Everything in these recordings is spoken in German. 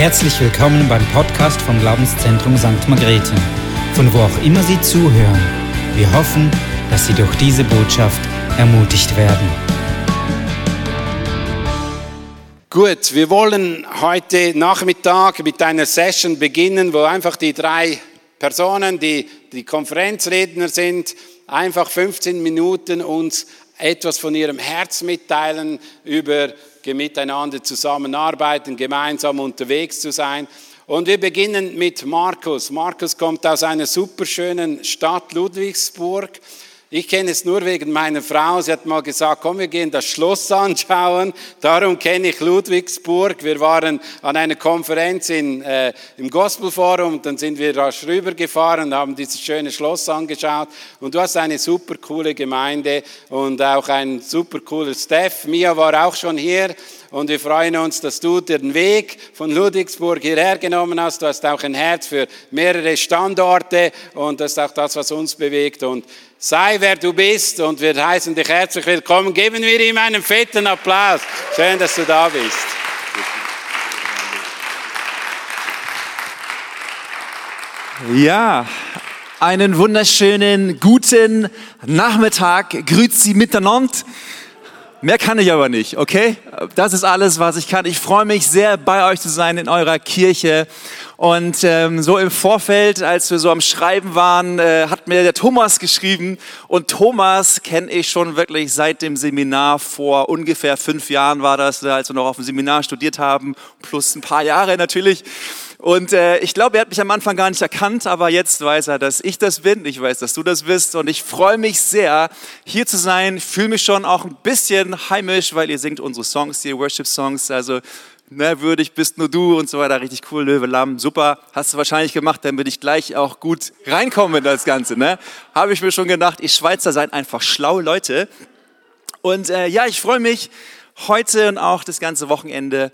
Herzlich willkommen beim Podcast vom Glaubenszentrum St. Margrethe, von wo auch immer Sie zuhören. Wir hoffen, dass Sie durch diese Botschaft ermutigt werden. Gut, wir wollen heute Nachmittag mit einer Session beginnen, wo einfach die drei Personen, die die Konferenzredner sind, einfach 15 Minuten uns etwas von ihrem Herz mitteilen über miteinander zusammenarbeiten, gemeinsam unterwegs zu sein. Und wir beginnen mit Markus. Markus kommt aus einer superschönen Stadt Ludwigsburg. Ich kenne es nur wegen meiner Frau. Sie hat mal gesagt, komm, wir gehen das Schloss anschauen. Darum kenne ich Ludwigsburg. Wir waren an einer Konferenz in, äh, im Gospelforum dann sind wir rasch rübergefahren und haben dieses schöne Schloss angeschaut. Und du hast eine super coole Gemeinde und auch ein super cooler Staff. Mia war auch schon hier und wir freuen uns, dass du den Weg von Ludwigsburg hierher genommen hast. Du hast auch ein Herz für mehrere Standorte und das ist auch das, was uns bewegt. Und sei wer du bist und wir heißen dich herzlich willkommen. Geben wir ihm einen fetten Applaus. Schön, dass du da bist. Ja, einen wunderschönen guten Nachmittag. Grüezi miteinander. Mehr kann ich aber nicht, okay? Das ist alles, was ich kann. Ich freue mich sehr, bei euch zu sein in eurer Kirche. Und ähm, so im Vorfeld, als wir so am Schreiben waren, äh, hat mir der Thomas geschrieben. Und Thomas kenne ich schon wirklich seit dem Seminar vor ungefähr fünf Jahren war das, als wir noch auf dem Seminar studiert haben, plus ein paar Jahre natürlich. Und äh, ich glaube, er hat mich am Anfang gar nicht erkannt, aber jetzt weiß er, dass ich das bin. Ich weiß, dass du das bist. Und ich freue mich sehr, hier zu sein. Ich fühle mich schon auch ein bisschen heimisch, weil ihr singt unsere Songs, die Worship-Songs. Also ne, würdig bist nur du und so weiter. Richtig cool, Löwe, Lamm, super. Hast du wahrscheinlich gemacht, damit ich gleich auch gut reinkomme in das Ganze. Ne? Habe ich mir schon gedacht, ihr Schweizer seid einfach schlaue Leute. Und äh, ja, ich freue mich heute und auch das ganze Wochenende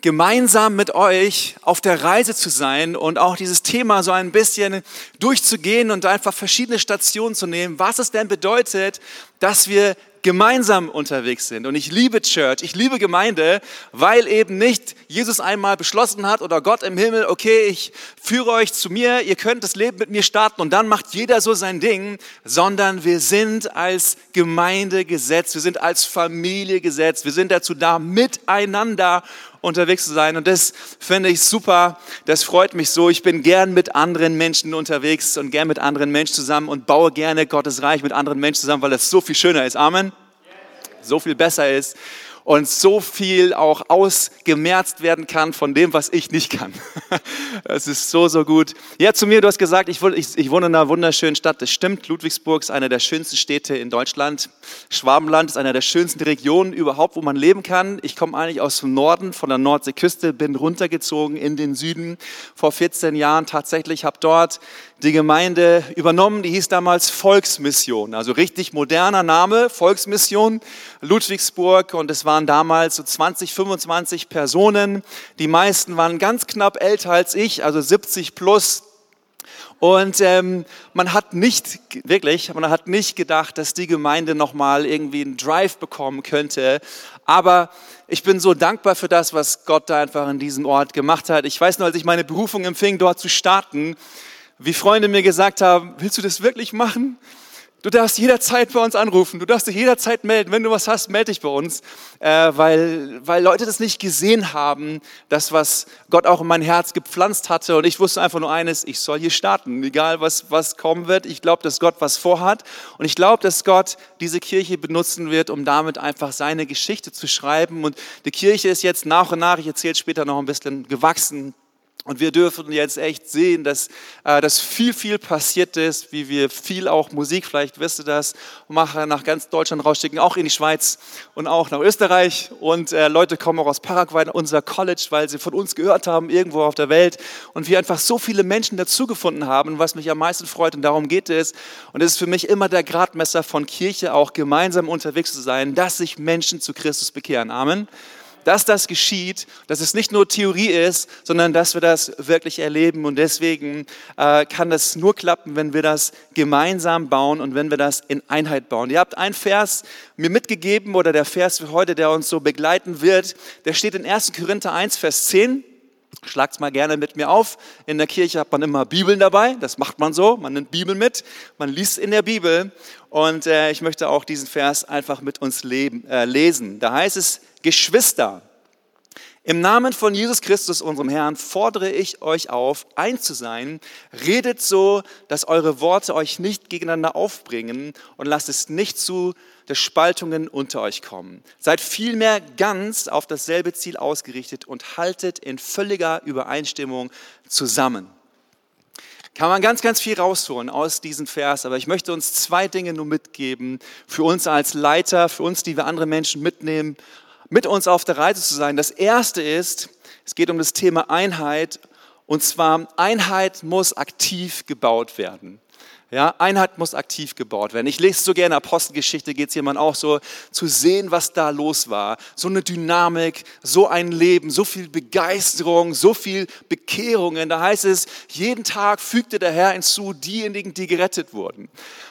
gemeinsam mit euch auf der Reise zu sein und auch dieses Thema so ein bisschen durchzugehen und einfach verschiedene Stationen zu nehmen, was es denn bedeutet, dass wir gemeinsam unterwegs sind. Und ich liebe Church, ich liebe Gemeinde, weil eben nicht Jesus einmal beschlossen hat oder Gott im Himmel, okay, ich führe euch zu mir, ihr könnt das Leben mit mir starten und dann macht jeder so sein Ding, sondern wir sind als Gemeinde gesetzt, wir sind als Familie gesetzt, wir sind dazu da, miteinander unterwegs zu sein. Und das finde ich super. Das freut mich so. Ich bin gern mit anderen Menschen unterwegs und gern mit anderen Menschen zusammen und baue gerne Gottes Reich mit anderen Menschen zusammen, weil das so viel schöner ist. Amen. So viel besser ist und so viel auch ausgemerzt werden kann von dem, was ich nicht kann. Das ist so, so gut. Ja, zu mir, du hast gesagt, ich, ich, wohne in einer wunderschönen Stadt. Das stimmt. Ludwigsburg ist eine der schönsten Städte in Deutschland. Schwabenland ist eine der schönsten Regionen überhaupt, wo man leben kann. Ich komme eigentlich aus dem Norden, von der Nordseeküste, bin runtergezogen in den Süden vor 14 Jahren tatsächlich, habe dort die Gemeinde übernommen, die hieß damals Volksmission, also richtig moderner Name, Volksmission Ludwigsburg und es waren damals so 20, 25 Personen, die meisten waren ganz knapp älter als ich, also 70 plus, und ähm, man hat nicht, wirklich, man hat nicht gedacht, dass die Gemeinde nochmal irgendwie einen Drive bekommen könnte. Aber ich bin so dankbar für das, was Gott da einfach in diesem Ort gemacht hat. Ich weiß nur, als ich meine Berufung empfing, dort zu starten, wie Freunde mir gesagt haben, willst du das wirklich machen? Du darfst jederzeit bei uns anrufen, du darfst dich jederzeit melden. Wenn du was hast, melde dich bei uns, äh, weil, weil Leute das nicht gesehen haben, das, was Gott auch in mein Herz gepflanzt hatte. Und ich wusste einfach nur eines, ich soll hier starten, egal was, was kommen wird. Ich glaube, dass Gott was vorhat. Und ich glaube, dass Gott diese Kirche benutzen wird, um damit einfach seine Geschichte zu schreiben. Und die Kirche ist jetzt nach und nach, ich erzähle später noch ein bisschen, gewachsen und wir dürfen jetzt echt sehen, dass, äh, dass viel, viel passiert ist, wie wir viel auch Musik, vielleicht wisst ihr das, machen, nach ganz Deutschland rausschicken, auch in die Schweiz und auch nach Österreich. Und äh, Leute kommen auch aus Paraguay in unser College, weil sie von uns gehört haben, irgendwo auf der Welt. Und wir einfach so viele Menschen dazugefunden haben, was mich am meisten freut. Und darum geht es. Und es ist für mich immer der Gradmesser von Kirche, auch gemeinsam unterwegs zu sein, dass sich Menschen zu Christus bekehren. Amen dass das geschieht, dass es nicht nur Theorie ist, sondern dass wir das wirklich erleben. Und deswegen äh, kann das nur klappen, wenn wir das gemeinsam bauen und wenn wir das in Einheit bauen. Ihr habt einen Vers mir mitgegeben oder der Vers für heute, der uns so begleiten wird, der steht in 1. Korinther 1, Vers 10. Schlagt's mal gerne mit mir auf. In der Kirche hat man immer Bibeln dabei. Das macht man so. Man nimmt Bibel mit. Man liest in der Bibel. Und äh, ich möchte auch diesen Vers einfach mit uns leben, äh, lesen. Da heißt es, Geschwister, im Namen von Jesus Christus, unserem Herrn, fordere ich euch auf, eins zu sein. Redet so, dass eure Worte euch nicht gegeneinander aufbringen und lasst es nicht zu, dass Spaltungen unter euch kommen. Seid vielmehr ganz auf dasselbe Ziel ausgerichtet und haltet in völliger Übereinstimmung zusammen. Kann man ganz, ganz viel rausholen aus diesem Vers, aber ich möchte uns zwei Dinge nur mitgeben, für uns als Leiter, für uns, die wir andere Menschen mitnehmen mit uns auf der Reise zu sein. Das erste ist, es geht um das Thema Einheit. Und zwar, Einheit muss aktiv gebaut werden. Ja, Einheit muss aktiv gebaut werden. Ich lese so gerne Apostelgeschichte, geht es jemand auch so, zu sehen, was da los war. So eine Dynamik, so ein Leben, so viel Begeisterung, so viel Bekehrungen. Da heißt es, jeden Tag fügte der Herr hinzu diejenigen, die gerettet wurden.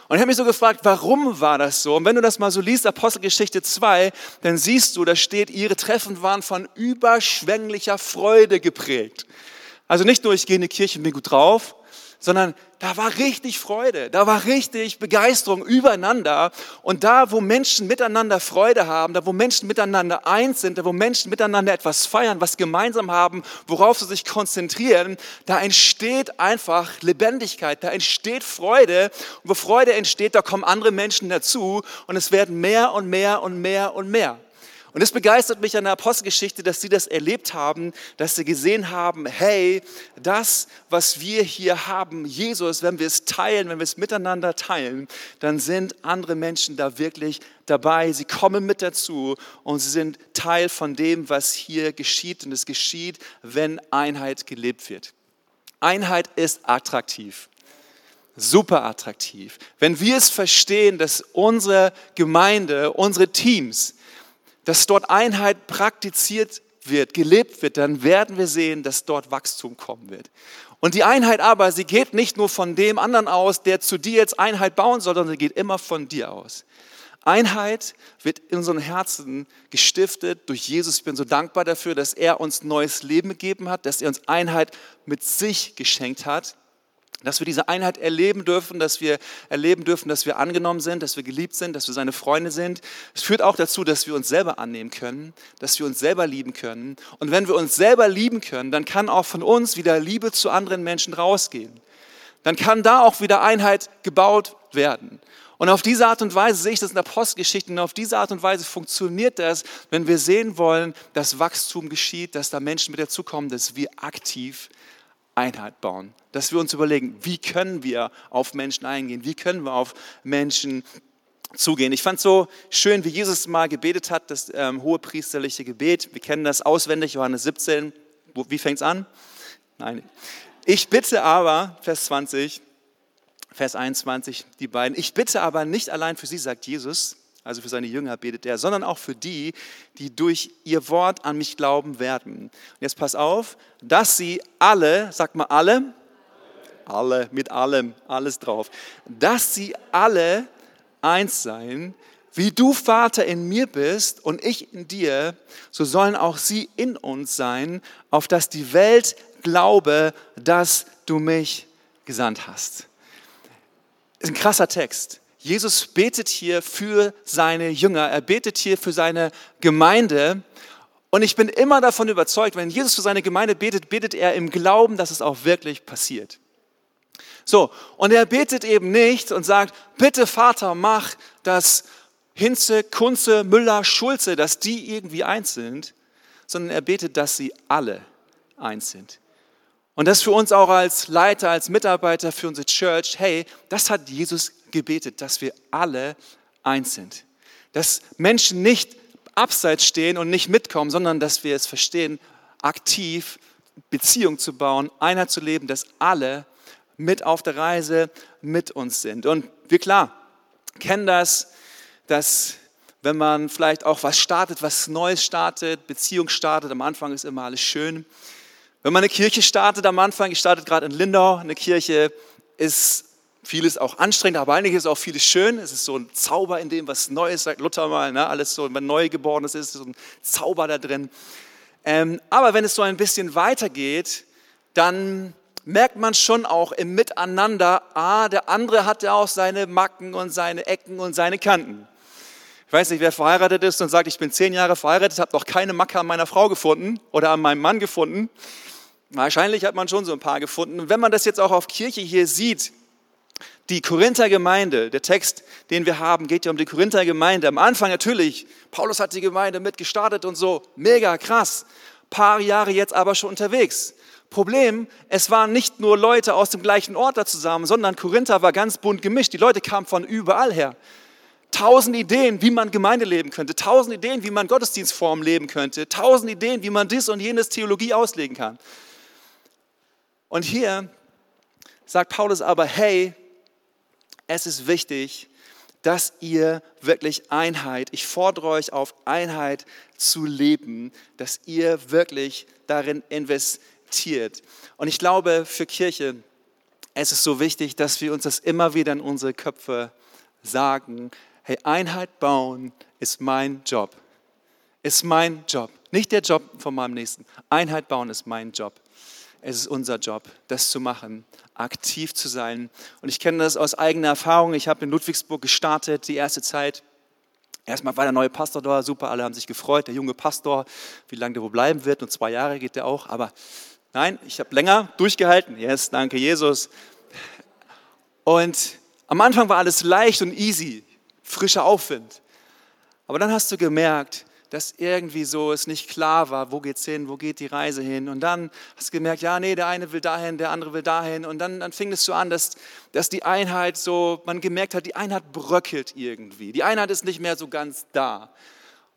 Und ich habe mich so gefragt, warum war das so? Und wenn du das mal so liest, Apostelgeschichte 2, dann siehst du, da steht, ihre Treffen waren von überschwänglicher Freude geprägt. Also nicht nur, ich gehe in die Kirche und bin gut drauf, sondern da war richtig Freude, da war richtig Begeisterung übereinander. Und da, wo Menschen miteinander Freude haben, da, wo Menschen miteinander eins sind, da, wo Menschen miteinander etwas feiern, was gemeinsam haben, worauf sie sich konzentrieren, da entsteht einfach Lebendigkeit, da entsteht Freude. Und wo Freude entsteht, da kommen andere Menschen dazu und es werden mehr und mehr und mehr und mehr. Und es begeistert mich an der Apostelgeschichte, dass sie das erlebt haben, dass sie gesehen haben, hey, das, was wir hier haben, Jesus, wenn wir es teilen, wenn wir es miteinander teilen, dann sind andere Menschen da wirklich dabei. Sie kommen mit dazu und sie sind Teil von dem, was hier geschieht. Und es geschieht, wenn Einheit gelebt wird. Einheit ist attraktiv super attraktiv. Wenn wir es verstehen, dass unsere Gemeinde, unsere Teams dass dort Einheit praktiziert wird, gelebt wird, dann werden wir sehen, dass dort Wachstum kommen wird. Und die Einheit aber, sie geht nicht nur von dem anderen aus, der zu dir jetzt Einheit bauen soll, sondern sie geht immer von dir aus. Einheit wird in unseren Herzen gestiftet durch Jesus. Ich bin so dankbar dafür, dass er uns neues Leben gegeben hat, dass er uns Einheit mit sich geschenkt hat dass wir diese Einheit erleben dürfen, dass wir erleben dürfen, dass wir angenommen sind, dass wir geliebt sind, dass wir seine Freunde sind. Es führt auch dazu, dass wir uns selber annehmen können, dass wir uns selber lieben können. Und wenn wir uns selber lieben können, dann kann auch von uns wieder Liebe zu anderen Menschen rausgehen. Dann kann da auch wieder Einheit gebaut werden. Und auf diese Art und Weise sehe ich das in der Postgeschichte und auf diese Art und Weise funktioniert das, wenn wir sehen wollen, dass Wachstum geschieht, dass da Menschen mit dazukommen, dass wir aktiv Einheit bauen. Dass wir uns überlegen, wie können wir auf Menschen eingehen, wie können wir auf Menschen zugehen. Ich fand so schön, wie Jesus mal gebetet hat, das ähm, hohe priesterliche Gebet. Wir kennen das auswendig, Johannes 17. Wie fängt es an? Nein. Ich bitte aber, Vers 20, Vers 21, die beiden, ich bitte aber nicht allein für sie, sagt Jesus, also für seine Jünger betet er, sondern auch für die, die durch ihr Wort an mich glauben werden. Und jetzt pass auf, dass sie alle, sag mal alle, alle, mit allem, alles drauf, dass sie alle eins seien, wie du Vater in mir bist und ich in dir, so sollen auch sie in uns sein, auf dass die Welt glaube, dass du mich gesandt hast. Ist ein krasser Text. Jesus betet hier für seine Jünger, er betet hier für seine Gemeinde. Und ich bin immer davon überzeugt, wenn Jesus für seine Gemeinde betet, betet er im Glauben, dass es auch wirklich passiert. So, und er betet eben nicht und sagt, bitte Vater, mach, dass Hinze, Kunze, Müller, Schulze, dass die irgendwie eins sind, sondern er betet, dass sie alle eins sind. Und das für uns auch als Leiter, als Mitarbeiter für unsere Church, hey, das hat Jesus gebetet, dass wir alle eins sind. Dass Menschen nicht abseits stehen und nicht mitkommen, sondern dass wir es verstehen, aktiv Beziehung zu bauen, Einheit zu leben, dass alle mit auf der Reise mit uns sind. Und wir klar kennen das, dass wenn man vielleicht auch was startet, was Neues startet, Beziehung startet, am Anfang ist immer alles schön. Wenn man eine Kirche startet am Anfang, ich starte gerade in Lindau, eine Kirche ist vieles auch anstrengend, aber ist auch vieles schön. Es ist so ein Zauber in dem, was Neues sagt Luther mal, ne? alles so, wenn Neugeborenes ist, so ein Zauber da drin. Ähm, aber wenn es so ein bisschen weitergeht, dann merkt man schon auch im Miteinander, ah, der andere hat ja auch seine Macken und seine Ecken und seine Kanten. Ich weiß nicht, wer verheiratet ist und sagt, ich bin zehn Jahre verheiratet, habe noch keine Macke an meiner Frau gefunden oder an meinem Mann gefunden. Wahrscheinlich hat man schon so ein paar gefunden. Und wenn man das jetzt auch auf Kirche hier sieht, die Korinther Gemeinde, der Text, den wir haben, geht ja um die Korinther Gemeinde. Am Anfang natürlich, Paulus hat die Gemeinde mitgestartet und so, mega krass. Paar Jahre jetzt aber schon unterwegs. Problem, es waren nicht nur Leute aus dem gleichen Ort da zusammen, sondern Korinther war ganz bunt gemischt. Die Leute kamen von überall her. Tausend Ideen, wie man Gemeinde leben könnte, tausend Ideen, wie man Gottesdienstform leben könnte, tausend Ideen, wie man dies und jenes Theologie auslegen kann. Und hier sagt Paulus aber, hey, es ist wichtig, dass ihr wirklich Einheit, ich fordere euch auf, Einheit zu leben, dass ihr wirklich darin investiert. Und ich glaube, für Kirche, es ist so wichtig, dass wir uns das immer wieder in unsere Köpfe sagen. Hey, Einheit bauen ist mein Job. Ist mein Job. Nicht der Job von meinem Nächsten. Einheit bauen ist mein Job. Es ist unser Job, das zu machen, aktiv zu sein. Und ich kenne das aus eigener Erfahrung. Ich habe in Ludwigsburg gestartet, die erste Zeit. Erstmal war der neue Pastor da, super, alle haben sich gefreut. Der junge Pastor, wie lange der wohl bleiben wird, nur zwei Jahre geht der auch. Aber nein, ich habe länger durchgehalten. Yes, danke Jesus. Und am Anfang war alles leicht und easy, frischer Aufwind. Aber dann hast du gemerkt, dass irgendwie so es nicht klar war, wo geht's hin, wo geht die Reise hin. Und dann hast du gemerkt, ja, nee, der eine will dahin, der andere will dahin. Und dann, dann fing es so an, dass, dass die Einheit so, man gemerkt hat, die Einheit bröckelt irgendwie. Die Einheit ist nicht mehr so ganz da.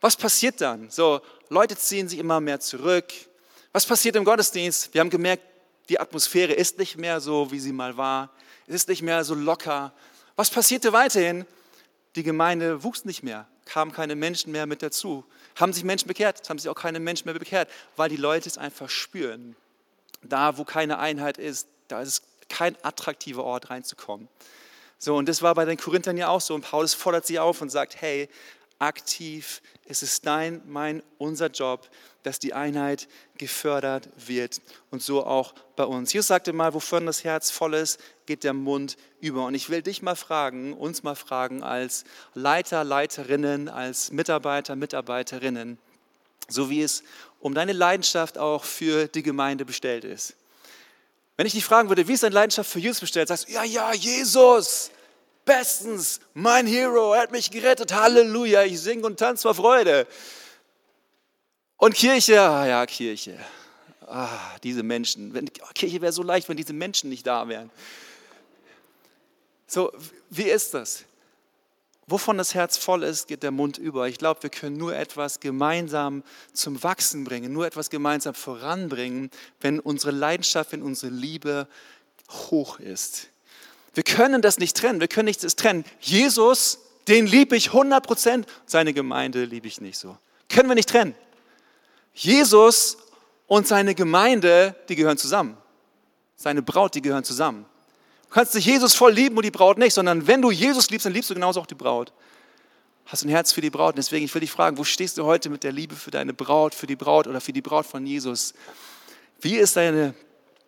Was passiert dann? So, Leute ziehen sich immer mehr zurück. Was passiert im Gottesdienst? Wir haben gemerkt, die Atmosphäre ist nicht mehr so, wie sie mal war. Es ist nicht mehr so locker. Was passierte weiterhin? Die Gemeinde wuchs nicht mehr, kamen keine Menschen mehr mit dazu. Haben sich Menschen bekehrt? Es haben sich auch keine Menschen mehr bekehrt, weil die Leute es einfach spüren. Da, wo keine Einheit ist, da ist es kein attraktiver Ort reinzukommen. So, und das war bei den Korinthern ja auch so. Und Paulus fordert sie auf und sagt, hey, aktiv, es ist dein, mein, unser Job, dass die Einheit gefördert wird und so auch bei uns. Jesus sagte mal, wovon das Herz voll ist, geht der Mund über. Und ich will dich mal fragen, uns mal fragen als Leiter, Leiterinnen, als Mitarbeiter, Mitarbeiterinnen, so wie es um deine Leidenschaft auch für die Gemeinde bestellt ist. Wenn ich dich fragen würde, wie ist deine Leidenschaft für Jesus bestellt, sagst du, ja, ja, Jesus, bestens, mein Hero, er hat mich gerettet, Halleluja, ich singe und tanze vor Freude. Und Kirche, ah ja, Kirche. Ah, diese Menschen. Wenn, Kirche wäre so leicht, wenn diese Menschen nicht da wären. So, wie ist das? Wovon das Herz voll ist, geht der Mund über. Ich glaube, wir können nur etwas gemeinsam zum Wachsen bringen, nur etwas gemeinsam voranbringen, wenn unsere Leidenschaft, wenn unsere Liebe hoch ist. Wir können das nicht trennen, wir können nicht das trennen. Jesus, den liebe ich 100 Prozent, seine Gemeinde liebe ich nicht so. Können wir nicht trennen. Jesus und seine Gemeinde, die gehören zusammen. Seine Braut, die gehören zusammen. Du kannst nicht Jesus voll lieben und die Braut nicht, sondern wenn du Jesus liebst, dann liebst du genauso auch die Braut. Hast ein Herz für die Braut. Deswegen, ich will dich fragen, wo stehst du heute mit der Liebe für deine Braut, für die Braut oder für die Braut von Jesus? Wie ist, deine,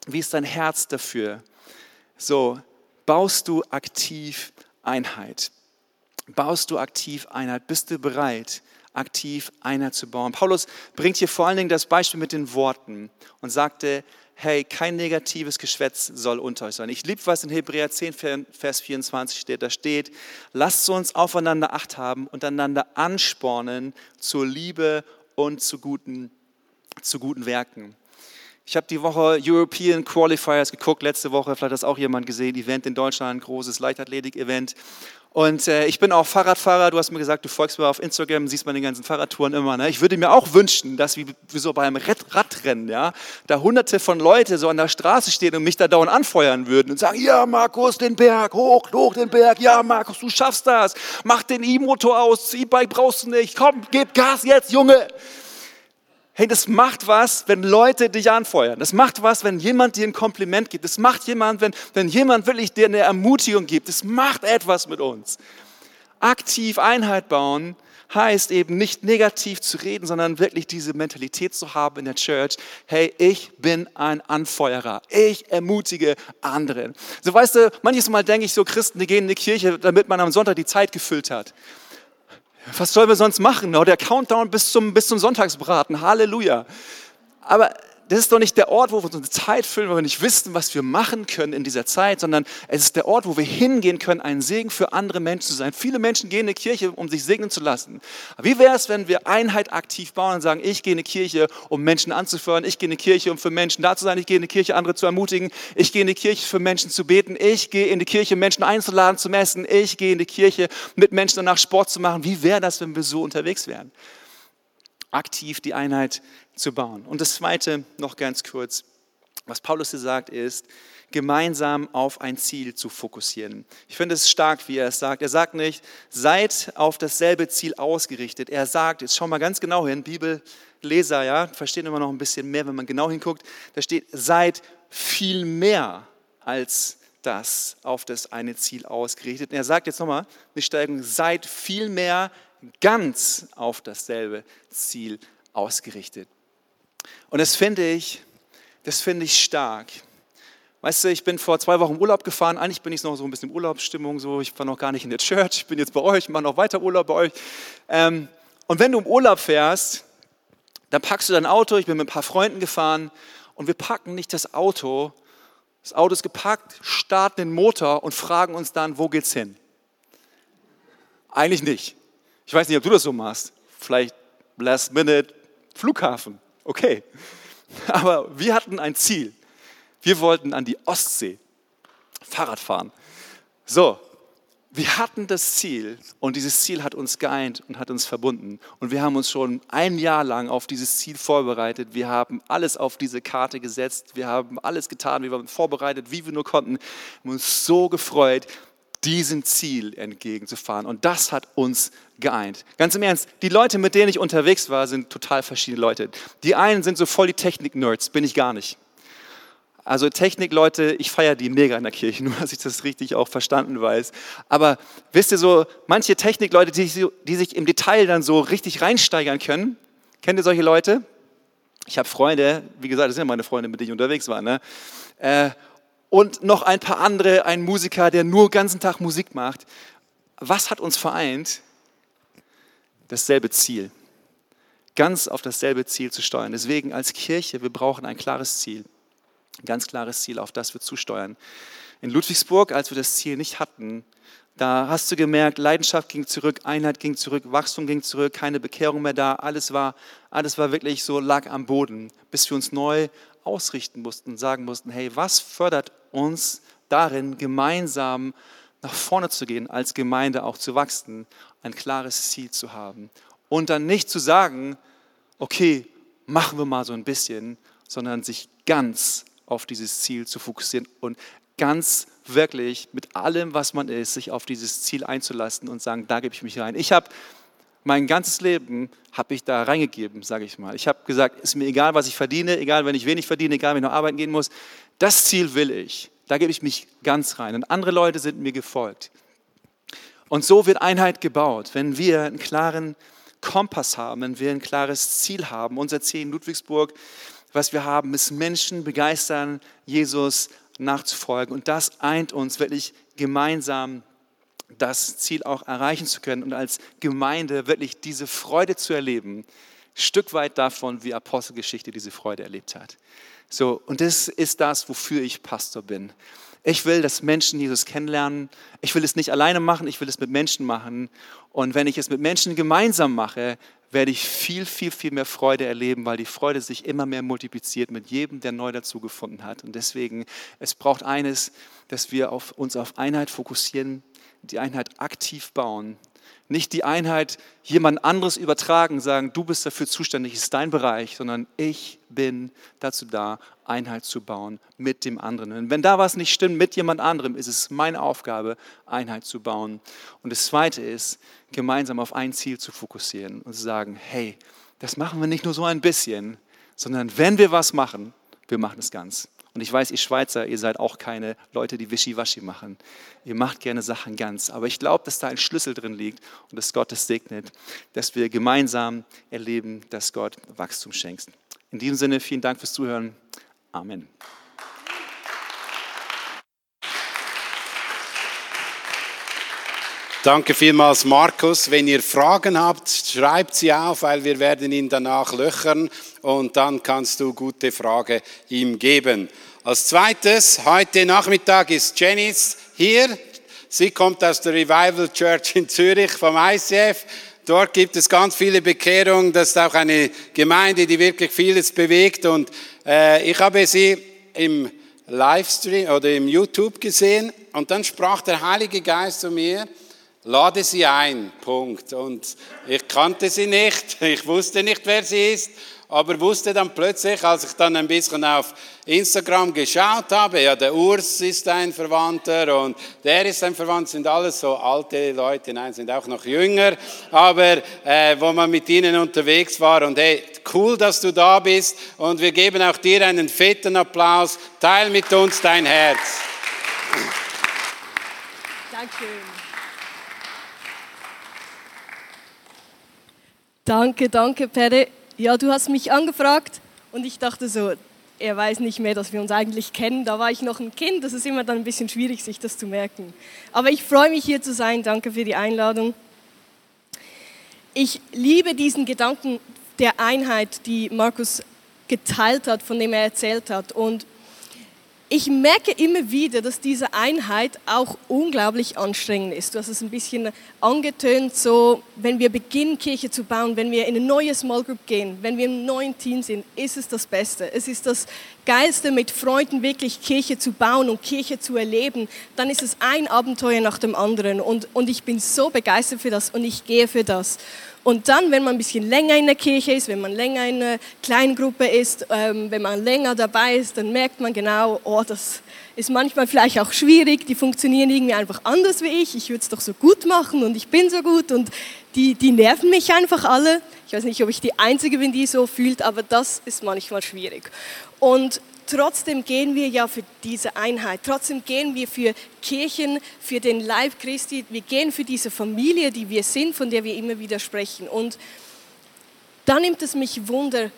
wie ist dein Herz dafür? So, baust du aktiv Einheit? Baust du aktiv Einheit? Bist du bereit, aktiv Einheit zu bauen. Paulus bringt hier vor allen Dingen das Beispiel mit den Worten und sagte, hey, kein negatives Geschwätz soll unter euch sein. Ich liebe, was in Hebräer 10, Vers 24 steht. Da steht, lasst uns aufeinander Acht haben und einander anspornen zur Liebe und zu guten, zu guten Werken. Ich habe die Woche European Qualifiers geguckt, letzte Woche, vielleicht hat das auch jemand gesehen, Event in Deutschland, großes Leichtathletik-Event. Und äh, ich bin auch Fahrradfahrer. Du hast mir gesagt, du folgst mir auf Instagram, siehst meine ganzen Fahrradtouren immer. Ne? Ich würde mir auch wünschen, dass wie, wie so beim Radrennen, ja, da hunderte von Leute so an der Straße stehen und mich da dauernd anfeuern würden und sagen, ja, Markus, den Berg, hoch, hoch den Berg, ja, Markus, du schaffst das. Mach den E-Motor aus, E-Bike brauchst du nicht. Komm, gib Gas jetzt, Junge. Hey, das macht was, wenn Leute dich anfeuern. Das macht was, wenn jemand dir ein Kompliment gibt. Das macht jemand, wenn, wenn jemand wirklich dir eine Ermutigung gibt. Das macht etwas mit uns. Aktiv Einheit bauen heißt eben nicht negativ zu reden, sondern wirklich diese Mentalität zu haben in der Church. Hey, ich bin ein Anfeuerer. Ich ermutige anderen. So weißt du, manches Mal denke ich so, Christen, die gehen in die Kirche, damit man am Sonntag die Zeit gefüllt hat. Was sollen wir sonst machen? No, der Countdown bis zum, bis zum Sonntagsbraten. Halleluja. Aber das ist doch nicht der Ort, wo wir unsere Zeit füllen, wo wir nicht wissen, was wir machen können in dieser Zeit, sondern es ist der Ort, wo wir hingehen können, ein Segen für andere Menschen zu sein. Viele Menschen gehen in die Kirche, um sich segnen zu lassen. Aber wie wäre es, wenn wir Einheit aktiv bauen und sagen, ich gehe in die Kirche, um Menschen anzuführen, ich gehe in die Kirche, um für Menschen da zu sein, ich gehe in die Kirche, andere zu ermutigen, ich gehe in die Kirche, für Menschen zu beten, ich gehe in die Kirche, Menschen einzuladen, zu messen, ich gehe in die Kirche, mit Menschen danach Sport zu machen. Wie wäre das, wenn wir so unterwegs wären? Aktiv die Einheit zu bauen. Und das Zweite, noch ganz kurz, was Paulus hier sagt, ist, gemeinsam auf ein Ziel zu fokussieren. Ich finde es stark, wie er es sagt. Er sagt nicht, seid auf dasselbe Ziel ausgerichtet. Er sagt, jetzt schau mal ganz genau hin, Bibelleser, ja, verstehen immer noch ein bisschen mehr, wenn man genau hinguckt. Da steht, seid viel mehr als das auf das eine Ziel ausgerichtet. Und er sagt jetzt nochmal, eine Steigung, seid viel mehr ganz auf dasselbe Ziel ausgerichtet. Und das finde ich, das finde ich stark. Weißt du, ich bin vor zwei Wochen Urlaub gefahren. Eigentlich bin ich noch so ein bisschen in Urlaubsstimmung. So. Ich war noch gar nicht in der Church. Ich bin jetzt bei euch, mache noch weiter Urlaub bei euch. Ähm, und wenn du im Urlaub fährst, dann packst du dein Auto. Ich bin mit ein paar Freunden gefahren und wir packen nicht das Auto. Das Auto ist gepackt, starten den Motor und fragen uns dann, wo geht's hin? Eigentlich nicht. Ich weiß nicht, ob du das so machst. Vielleicht last minute Flughafen. Okay. Aber wir hatten ein Ziel. Wir wollten an die Ostsee Fahrrad fahren. So, wir hatten das Ziel und dieses Ziel hat uns geeint und hat uns verbunden. Und wir haben uns schon ein Jahr lang auf dieses Ziel vorbereitet. Wir haben alles auf diese Karte gesetzt. Wir haben alles getan. Wir waren vorbereitet, wie wir nur konnten. Wir haben uns so gefreut diesem Ziel entgegenzufahren. Und das hat uns geeint. Ganz im Ernst, die Leute, mit denen ich unterwegs war, sind total verschiedene Leute. Die einen sind so voll die Technik-Nerds, bin ich gar nicht. Also Technik-Leute, ich feiere die mega in der Kirche, nur dass ich das richtig auch verstanden weiß. Aber wisst ihr so, manche Technik-Leute, die, die sich im Detail dann so richtig reinsteigern können, kennt ihr solche Leute? Ich habe Freunde, wie gesagt, das sind ja meine Freunde, mit denen ich unterwegs war. Ne? Und noch ein paar andere, ein Musiker, der nur den ganzen Tag Musik macht. Was hat uns vereint? Dasselbe Ziel. Ganz auf dasselbe Ziel zu steuern. Deswegen als Kirche, wir brauchen ein klares Ziel. Ein ganz klares Ziel, auf das wir zusteuern. In Ludwigsburg, als wir das Ziel nicht hatten, da hast du gemerkt, Leidenschaft ging zurück, Einheit ging zurück, Wachstum ging zurück, keine Bekehrung mehr da. Alles war, alles war wirklich so, lag am Boden, bis wir uns neu ausrichten mussten, sagen mussten, hey, was fördert uns darin, gemeinsam nach vorne zu gehen, als Gemeinde auch zu wachsen, ein klares Ziel zu haben. Und dann nicht zu sagen, okay, machen wir mal so ein bisschen, sondern sich ganz auf dieses Ziel zu fokussieren und ganz wirklich mit allem, was man ist, sich auf dieses Ziel einzulassen und sagen, da gebe ich mich rein. Ich habe mein ganzes Leben habe ich da reingegeben, sage ich mal. Ich habe gesagt, ist mir egal, was ich verdiene, egal, wenn ich wenig verdiene, egal, wenn ich noch arbeiten gehen muss. Das Ziel will ich. Da gebe ich mich ganz rein. Und andere Leute sind mir gefolgt. Und so wird Einheit gebaut, wenn wir einen klaren Kompass haben, wenn wir ein klares Ziel haben. Unser Ziel in Ludwigsburg, was wir haben, ist Menschen begeistern, Jesus nachzufolgen. Und das eint uns wirklich gemeinsam das Ziel auch erreichen zu können und als Gemeinde wirklich diese Freude zu erleben, Stück weit davon, wie Apostelgeschichte diese Freude erlebt hat. So, und das ist das, wofür ich Pastor bin. Ich will, dass Menschen Jesus kennenlernen. Ich will es nicht alleine machen, ich will es mit Menschen machen. Und wenn ich es mit Menschen gemeinsam mache, werde ich viel, viel, viel mehr Freude erleben, weil die Freude sich immer mehr multipliziert mit jedem, der neu dazugefunden hat. Und deswegen, es braucht eines, dass wir auf, uns auf Einheit fokussieren, die Einheit aktiv bauen. Nicht die Einheit jemand anderes übertragen, sagen, du bist dafür zuständig, ist dein Bereich, sondern ich bin dazu da, Einheit zu bauen mit dem anderen. Und wenn da was nicht stimmt mit jemand anderem, ist es meine Aufgabe, Einheit zu bauen. Und das Zweite ist, gemeinsam auf ein Ziel zu fokussieren und zu sagen, hey, das machen wir nicht nur so ein bisschen, sondern wenn wir was machen, wir machen es ganz. Und ich weiß, ihr Schweizer, ihr seid auch keine Leute, die Wischiwaschi machen. Ihr macht gerne Sachen ganz. Aber ich glaube, dass da ein Schlüssel drin liegt und dass Gott es segnet, dass wir gemeinsam erleben, dass Gott Wachstum schenkt. In diesem Sinne, vielen Dank fürs Zuhören. Amen. Danke vielmals, Markus. Wenn ihr Fragen habt, schreibt sie auf, weil wir werden ihn danach löchern und dann kannst du gute Frage ihm geben. Als zweites, heute Nachmittag ist Janice hier. Sie kommt aus der Revival Church in Zürich vom ICF. Dort gibt es ganz viele Bekehrungen. Das ist auch eine Gemeinde, die wirklich vieles bewegt. Und äh, ich habe sie im Livestream oder im YouTube gesehen und dann sprach der Heilige Geist zu mir, lade sie ein, Punkt. Und ich kannte sie nicht, ich wusste nicht, wer sie ist, aber wusste dann plötzlich, als ich dann ein bisschen auf Instagram geschaut habe, ja, der Urs ist ein Verwandter und der ist ein Verwandter, sind alles so alte Leute, nein, sind auch noch jünger, aber äh, wo man mit ihnen unterwegs war und hey, cool, dass du da bist und wir geben auch dir einen fetten Applaus, teil mit uns dein Herz. Danke. Danke, danke, Pere. Ja, du hast mich angefragt und ich dachte so, er weiß nicht mehr, dass wir uns eigentlich kennen. Da war ich noch ein Kind, das ist immer dann ein bisschen schwierig, sich das zu merken. Aber ich freue mich hier zu sein. Danke für die Einladung. Ich liebe diesen Gedanken der Einheit, die Markus geteilt hat, von dem er erzählt hat. Und ich merke immer wieder, dass diese Einheit auch unglaublich anstrengend ist. Du hast es ein bisschen angetönt, so, wenn wir beginnen, Kirche zu bauen, wenn wir in eine neue Small Group gehen, wenn wir im neuen Team sind, ist es das Beste. Es ist das Geilste, mit Freunden wirklich Kirche zu bauen und Kirche zu erleben. Dann ist es ein Abenteuer nach dem anderen. Und, und ich bin so begeistert für das und ich gehe für das. Und dann, wenn man ein bisschen länger in der Kirche ist, wenn man länger in einer kleinen Gruppe ist, ähm, wenn man länger dabei ist, dann merkt man genau, oh, das ist manchmal vielleicht auch schwierig, die funktionieren irgendwie einfach anders wie ich, ich würde es doch so gut machen und ich bin so gut und die, die nerven mich einfach alle. Ich weiß nicht, ob ich die Einzige bin, die so fühlt, aber das ist manchmal schwierig. Und trotzdem gehen wir ja für diese Einheit, trotzdem gehen wir für Kirchen, für den Leib Christi, wir gehen für diese Familie, die wir sind, von der wir immer wieder sprechen. Und da nimmt es mich Wunder,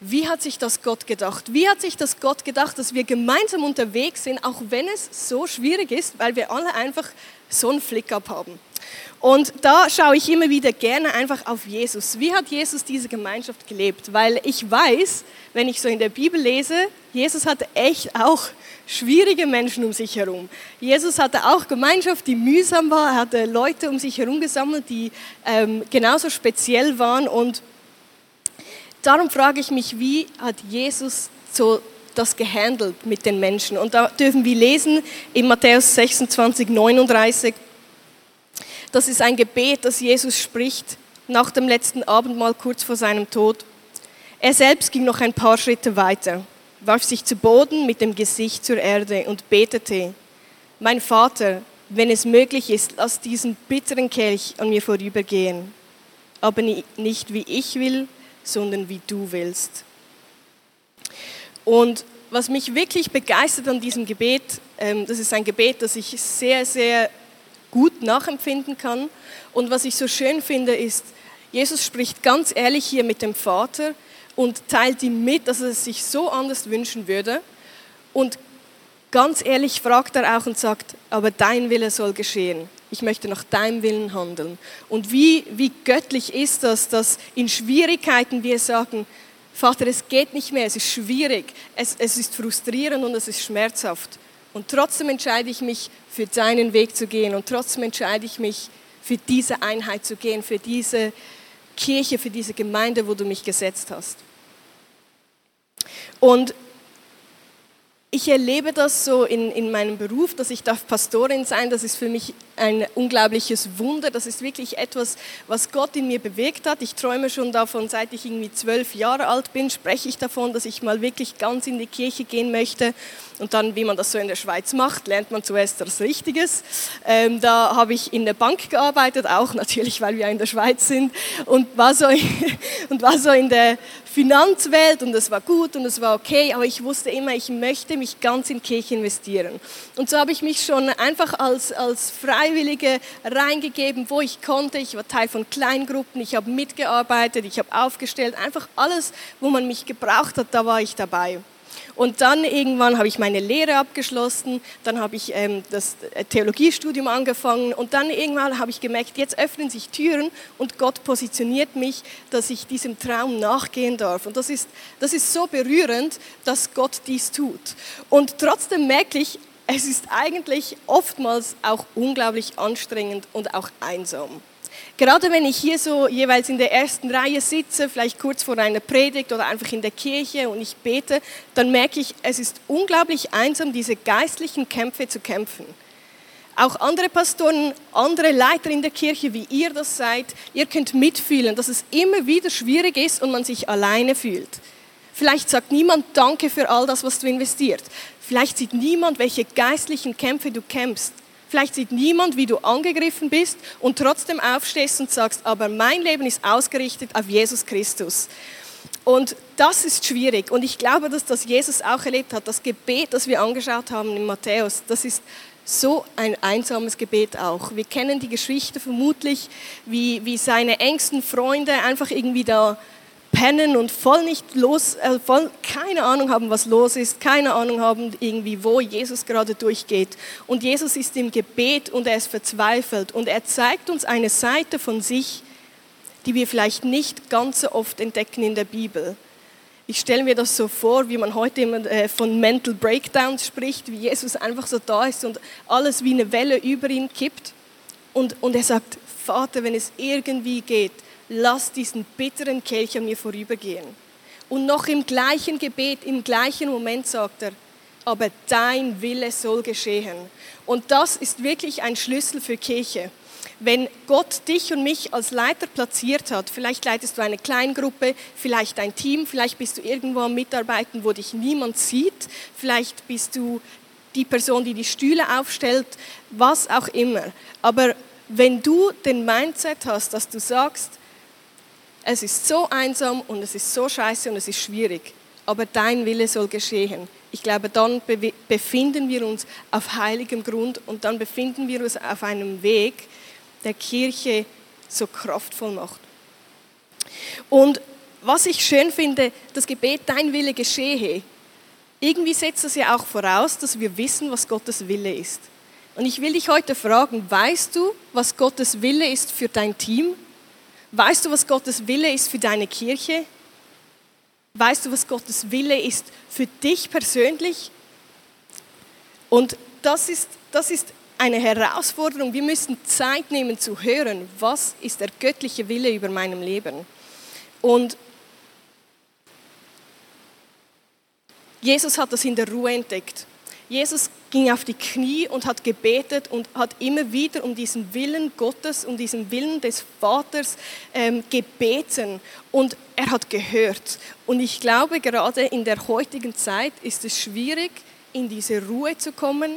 wie hat sich das Gott gedacht? Wie hat sich das Gott gedacht, dass wir gemeinsam unterwegs sind, auch wenn es so schwierig ist, weil wir alle einfach so einen Flick-up haben? Und da schaue ich immer wieder gerne einfach auf Jesus. Wie hat Jesus diese Gemeinschaft gelebt? Weil ich weiß, wenn ich so in der Bibel lese, Jesus hatte echt auch schwierige Menschen um sich herum. Jesus hatte auch Gemeinschaft, die mühsam war. Er hatte Leute um sich herum gesammelt, die ähm, genauso speziell waren. Und darum frage ich mich, wie hat Jesus so das gehandelt mit den Menschen? Und da dürfen wir lesen in Matthäus 26, 39. Das ist ein Gebet, das Jesus spricht nach dem letzten Abendmahl kurz vor seinem Tod. Er selbst ging noch ein paar Schritte weiter, warf sich zu Boden mit dem Gesicht zur Erde und betete, mein Vater, wenn es möglich ist, lass diesen bitteren Kelch an mir vorübergehen, aber nicht wie ich will, sondern wie du willst. Und was mich wirklich begeistert an diesem Gebet, ähm, das ist ein Gebet, das ich sehr, sehr gut nachempfinden kann. Und was ich so schön finde, ist, Jesus spricht ganz ehrlich hier mit dem Vater und teilt ihm mit, dass er es sich so anders wünschen würde. Und ganz ehrlich fragt er auch und sagt, aber dein Wille soll geschehen. Ich möchte nach deinem Willen handeln. Und wie, wie göttlich ist das, dass in Schwierigkeiten wir sagen, Vater, es geht nicht mehr, es ist schwierig, es, es ist frustrierend und es ist schmerzhaft. Und trotzdem entscheide ich mich, für deinen Weg zu gehen. Und trotzdem entscheide ich mich, für diese Einheit zu gehen, für diese Kirche, für diese Gemeinde, wo du mich gesetzt hast. Und ich erlebe das so in, in meinem Beruf, dass ich darf Pastorin sein. Das ist für mich ein unglaubliches Wunder. Das ist wirklich etwas, was Gott in mir bewegt hat. Ich träume schon davon, seit ich irgendwie zwölf Jahre alt bin, spreche ich davon, dass ich mal wirklich ganz in die Kirche gehen möchte. Und dann, wie man das so in der Schweiz macht, lernt man zuerst das Richtiges. Ähm, da habe ich in der Bank gearbeitet, auch natürlich, weil wir in der Schweiz sind, und war so, und war so in der Finanzwelt und es war gut und es war okay, aber ich wusste immer, ich möchte mich ganz in Kirche investieren. Und so habe ich mich schon einfach als, als Freiwillige reingegeben, wo ich konnte. Ich war Teil von Kleingruppen, ich habe mitgearbeitet, ich habe aufgestellt, einfach alles, wo man mich gebraucht hat, da war ich dabei. Und dann irgendwann habe ich meine Lehre abgeschlossen, dann habe ich ähm, das Theologiestudium angefangen und dann irgendwann habe ich gemerkt, jetzt öffnen sich Türen und Gott positioniert mich, dass ich diesem Traum nachgehen darf. Und das ist, das ist so berührend, dass Gott dies tut. Und trotzdem merke ich, es ist eigentlich oftmals auch unglaublich anstrengend und auch einsam. Gerade wenn ich hier so jeweils in der ersten Reihe sitze, vielleicht kurz vor einer Predigt oder einfach in der Kirche und ich bete, dann merke ich, es ist unglaublich einsam, diese geistlichen Kämpfe zu kämpfen. Auch andere Pastoren, andere Leiter in der Kirche, wie ihr das seid, ihr könnt mitfühlen, dass es immer wieder schwierig ist und man sich alleine fühlt. Vielleicht sagt niemand Danke für all das, was du investiert. Vielleicht sieht niemand, welche geistlichen Kämpfe du kämpfst. Vielleicht sieht niemand, wie du angegriffen bist und trotzdem aufstehst und sagst, aber mein Leben ist ausgerichtet auf Jesus Christus. Und das ist schwierig. Und ich glaube, dass das Jesus auch erlebt hat. Das Gebet, das wir angeschaut haben in Matthäus, das ist so ein einsames Gebet auch. Wir kennen die Geschichte vermutlich, wie, wie seine engsten Freunde einfach irgendwie da pennen und voll nicht los, äh, voll keine Ahnung haben, was los ist, keine Ahnung haben irgendwie, wo Jesus gerade durchgeht. Und Jesus ist im Gebet und er ist verzweifelt und er zeigt uns eine Seite von sich, die wir vielleicht nicht ganz so oft entdecken in der Bibel. Ich stelle mir das so vor, wie man heute immer äh, von Mental Breakdowns spricht, wie Jesus einfach so da ist und alles wie eine Welle über ihn kippt. Und, und er sagt, Vater, wenn es irgendwie geht, lass diesen bitteren Kelch an mir vorübergehen. Und noch im gleichen Gebet, im gleichen Moment sagt er, aber dein Wille soll geschehen. Und das ist wirklich ein Schlüssel für Kirche. Wenn Gott dich und mich als Leiter platziert hat, vielleicht leitest du eine Kleingruppe, vielleicht ein Team, vielleicht bist du irgendwo am Mitarbeiten, wo dich niemand sieht, vielleicht bist du die Person, die die Stühle aufstellt, was auch immer. Aber wenn du den Mindset hast, dass du sagst, es ist so einsam und es ist so scheiße und es ist schwierig, aber dein Wille soll geschehen. Ich glaube, dann befinden wir uns auf heiligem Grund und dann befinden wir uns auf einem Weg, der Kirche so kraftvoll macht. Und was ich schön finde, das Gebet, dein Wille geschehe, irgendwie setzt das ja auch voraus, dass wir wissen, was Gottes Wille ist. Und ich will dich heute fragen, weißt du, was Gottes Wille ist für dein Team? Weißt du, was Gottes Wille ist für deine Kirche? Weißt du, was Gottes Wille ist für dich persönlich? Und das ist, das ist eine Herausforderung. Wir müssen Zeit nehmen zu hören, was ist der göttliche Wille über meinem Leben. Und Jesus hat das in der Ruhe entdeckt. Jesus ging auf die Knie und hat gebetet und hat immer wieder um diesen Willen Gottes, um diesen Willen des Vaters ähm, gebeten. Und er hat gehört. Und ich glaube, gerade in der heutigen Zeit ist es schwierig, in diese Ruhe zu kommen.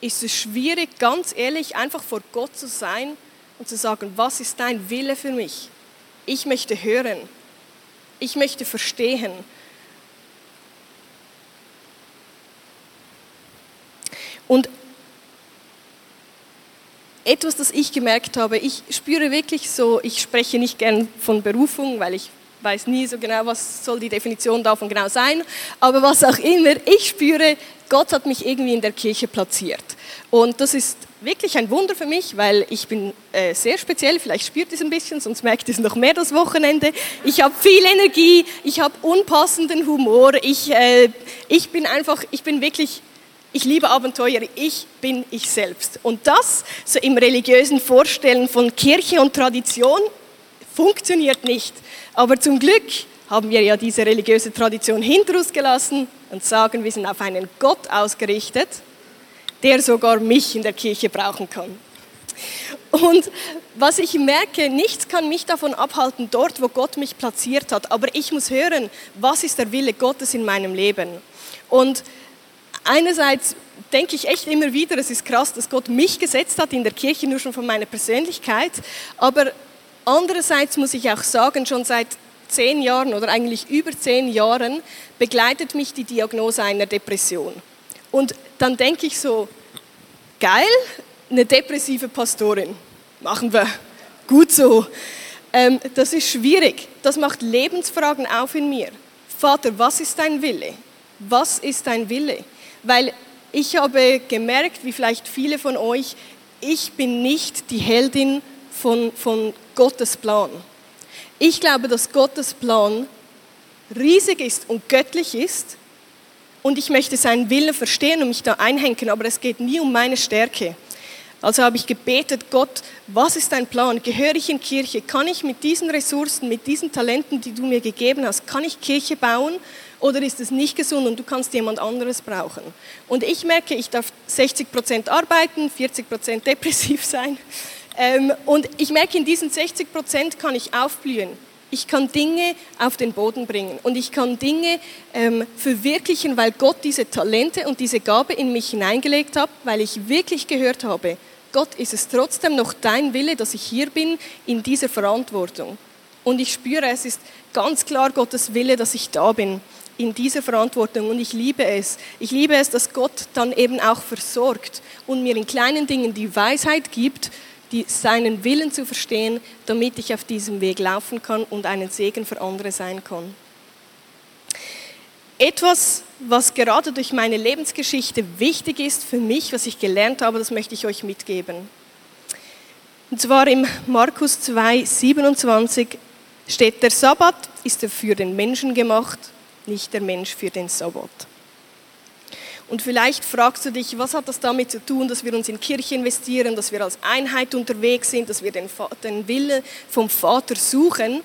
Ist es schwierig, ganz ehrlich, einfach vor Gott zu sein und zu sagen, was ist dein Wille für mich? Ich möchte hören. Ich möchte verstehen. Und etwas, das ich gemerkt habe, ich spüre wirklich so, ich spreche nicht gern von Berufung, weil ich weiß nie so genau, was soll die Definition davon genau sein, aber was auch immer, ich spüre, Gott hat mich irgendwie in der Kirche platziert. Und das ist wirklich ein Wunder für mich, weil ich bin äh, sehr speziell, vielleicht spürt es ein bisschen, sonst merkt es noch mehr das Wochenende. Ich habe viel Energie, ich habe unpassenden Humor, ich, äh, ich bin einfach, ich bin wirklich ich liebe Abenteuer, ich bin ich selbst. Und das, so im religiösen Vorstellen von Kirche und Tradition, funktioniert nicht. Aber zum Glück haben wir ja diese religiöse Tradition hinter uns gelassen und sagen, wir sind auf einen Gott ausgerichtet, der sogar mich in der Kirche brauchen kann. Und was ich merke, nichts kann mich davon abhalten, dort, wo Gott mich platziert hat. Aber ich muss hören, was ist der Wille Gottes in meinem Leben. Und einerseits denke ich echt immer wieder, es ist krass, dass Gott mich gesetzt hat in der Kirche, nur schon von meiner Persönlichkeit. Aber andererseits muss ich auch sagen, schon seit zehn Jahren oder eigentlich über zehn Jahren begleitet mich die Diagnose einer Depression. Und dann denke ich so, geil, eine depressive Pastorin, machen wir, gut so. Ähm, das ist schwierig, das macht Lebensfragen auf in mir. Vater, was ist dein Wille? Was ist dein Wille? Weil ich habe gemerkt, wie vielleicht viele von euch, ich bin nicht die Heldin von, von Gottes Plan. Ich glaube, dass Gottes Plan riesig ist und göttlich ist und ich möchte seinen Willen verstehen und mich da einhängen, aber es geht nie um meine Stärke. Also habe ich gebetet, Gott, was ist dein Plan? Gehöre ich in Kirche? Kann ich mit diesen Ressourcen, mit diesen Talenten, die du mir gegeben hast, kann ich Kirche bauen oder ist es nicht gesund und du kannst jemand anderes brauchen? Und ich merke, ich darf 60 Prozent arbeiten, 40 Prozent depressiv sein. Ähm, und ich merke, in diesen 60 Prozent kann ich aufblühen. Ich kann Dinge auf den Boden bringen und ich kann Dinge ähm, verwirklichen, weil Gott diese Talente und diese Gabe in mich hineingelegt hat, weil ich wirklich gehört habe, Gott, ist es trotzdem noch dein Wille, dass ich hier bin in dieser Verantwortung. Und ich spüre, es ist ganz klar Gottes Wille, dass ich da bin in dieser Verantwortung und ich liebe es. Ich liebe es, dass Gott dann eben auch versorgt und mir in kleinen Dingen die Weisheit gibt, die, seinen Willen zu verstehen, damit ich auf diesem Weg laufen kann und einen Segen für andere sein kann. Etwas, was gerade durch meine Lebensgeschichte wichtig ist für mich, was ich gelernt habe, das möchte ich euch mitgeben. Und zwar im Markus 2, 27 steht, der Sabbat ist für den Menschen gemacht, nicht der Mensch für den Sabbat. Und vielleicht fragst du dich, was hat das damit zu tun, dass wir uns in Kirche investieren, dass wir als Einheit unterwegs sind, dass wir den, den Wille vom Vater suchen.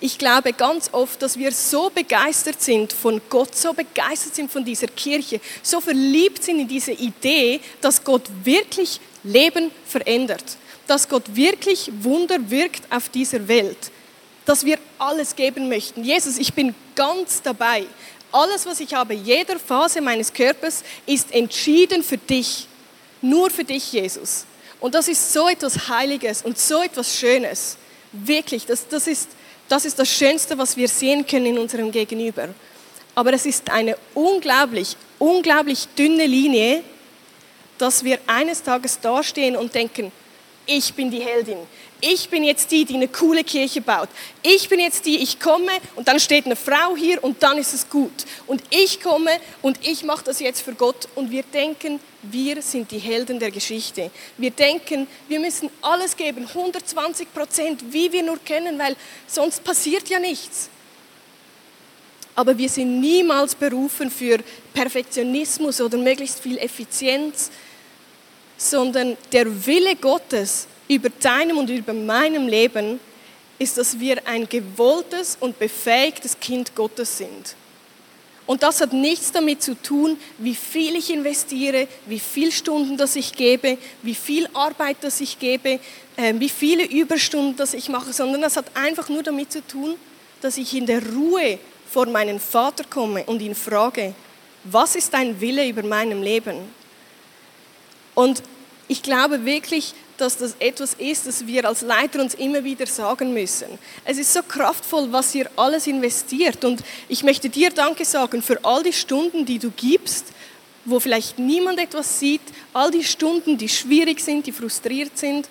Ich glaube ganz oft, dass wir so begeistert sind von Gott, so begeistert sind von dieser Kirche, so verliebt sind in diese Idee, dass Gott wirklich Leben verändert, dass Gott wirklich Wunder wirkt auf dieser Welt, dass wir alles geben möchten. Jesus, ich bin ganz dabei. Alles, was ich habe, jeder Phase meines Körpers ist entschieden für dich. Nur für dich, Jesus. Und das ist so etwas Heiliges und so etwas Schönes. Wirklich, das, das, ist, das ist das Schönste, was wir sehen können in unserem Gegenüber. Aber es ist eine unglaublich, unglaublich dünne Linie, dass wir eines Tages dastehen und denken, ich bin die Heldin, ich bin jetzt die, die eine coole Kirche baut. Ich bin jetzt die, ich komme und dann steht eine Frau hier und dann ist es gut. Und ich komme und ich mache das jetzt für Gott und wir denken, wir sind die Helden der Geschichte. Wir denken, wir müssen alles geben, 120 Prozent, wie wir nur können, weil sonst passiert ja nichts. Aber wir sind niemals berufen für Perfektionismus oder möglichst viel Effizienz, sondern der Wille Gottes über deinem und über meinem Leben ist, dass wir ein gewolltes und befähigtes Kind Gottes sind. Und das hat nichts damit zu tun, wie viel ich investiere, wie viele Stunden das ich gebe, wie viel Arbeit das ich gebe, äh, wie viele Überstunden das ich mache, sondern das hat einfach nur damit zu tun, dass ich in der Ruhe vor meinen Vater komme und ihn frage, was ist dein Wille über meinem Leben? Und ich glaube wirklich, dass das etwas ist, das wir als Leiter uns immer wieder sagen müssen. Es ist so kraftvoll, was ihr alles investiert. Und ich möchte dir Danke sagen für all die Stunden, die du gibst, wo vielleicht niemand etwas sieht, all die Stunden, die schwierig sind, die frustriert sind.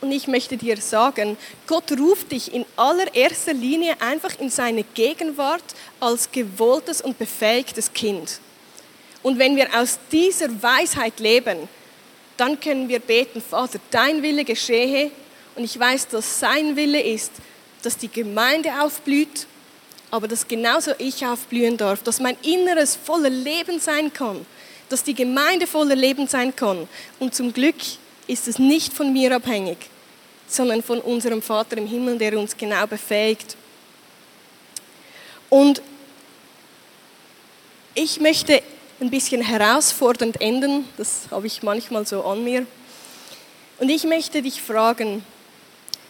Und ich möchte dir sagen, Gott ruft dich in allererster Linie einfach in seine Gegenwart als gewolltes und befähigtes Kind. Und wenn wir aus dieser Weisheit leben, dann können wir beten, Vater, dein Wille geschehe. Und ich weiß, dass sein Wille ist, dass die Gemeinde aufblüht, aber dass genauso ich aufblühen darf, dass mein Inneres voller Leben sein kann, dass die Gemeinde voller Leben sein kann. Und zum Glück ist es nicht von mir abhängig, sondern von unserem Vater im Himmel, der uns genau befähigt. Und ich möchte ein bisschen herausfordernd enden. Das habe ich manchmal so an mir. Und ich möchte dich fragen,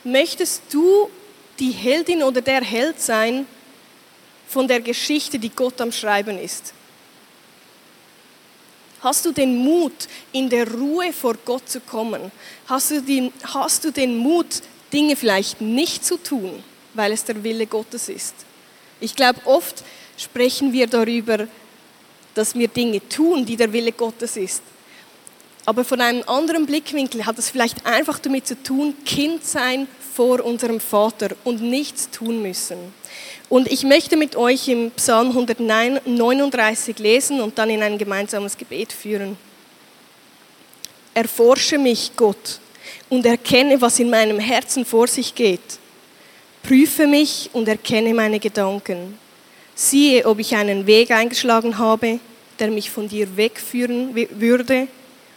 möchtest du die Heldin oder der Held sein von der Geschichte, die Gott am Schreiben ist? Hast du den Mut, in der Ruhe vor Gott zu kommen? Hast du den, hast du den Mut, Dinge vielleicht nicht zu tun, weil es der Wille Gottes ist. Ich glaube, oft sprechen wir darüber, dass wir Dinge tun, die der Wille Gottes ist. Aber von einem anderen Blickwinkel hat es vielleicht einfach damit zu tun, Kind sein vor unserem Vater und nichts tun müssen. Und ich möchte mit euch im Psalm 139 lesen und dann in ein gemeinsames Gebet führen. Erforsche mich, Gott, und erkenne, was in meinem Herzen vor sich geht. Prüfe mich und erkenne meine Gedanken. Siehe, ob ich einen Weg eingeschlagen habe, der mich von dir wegführen würde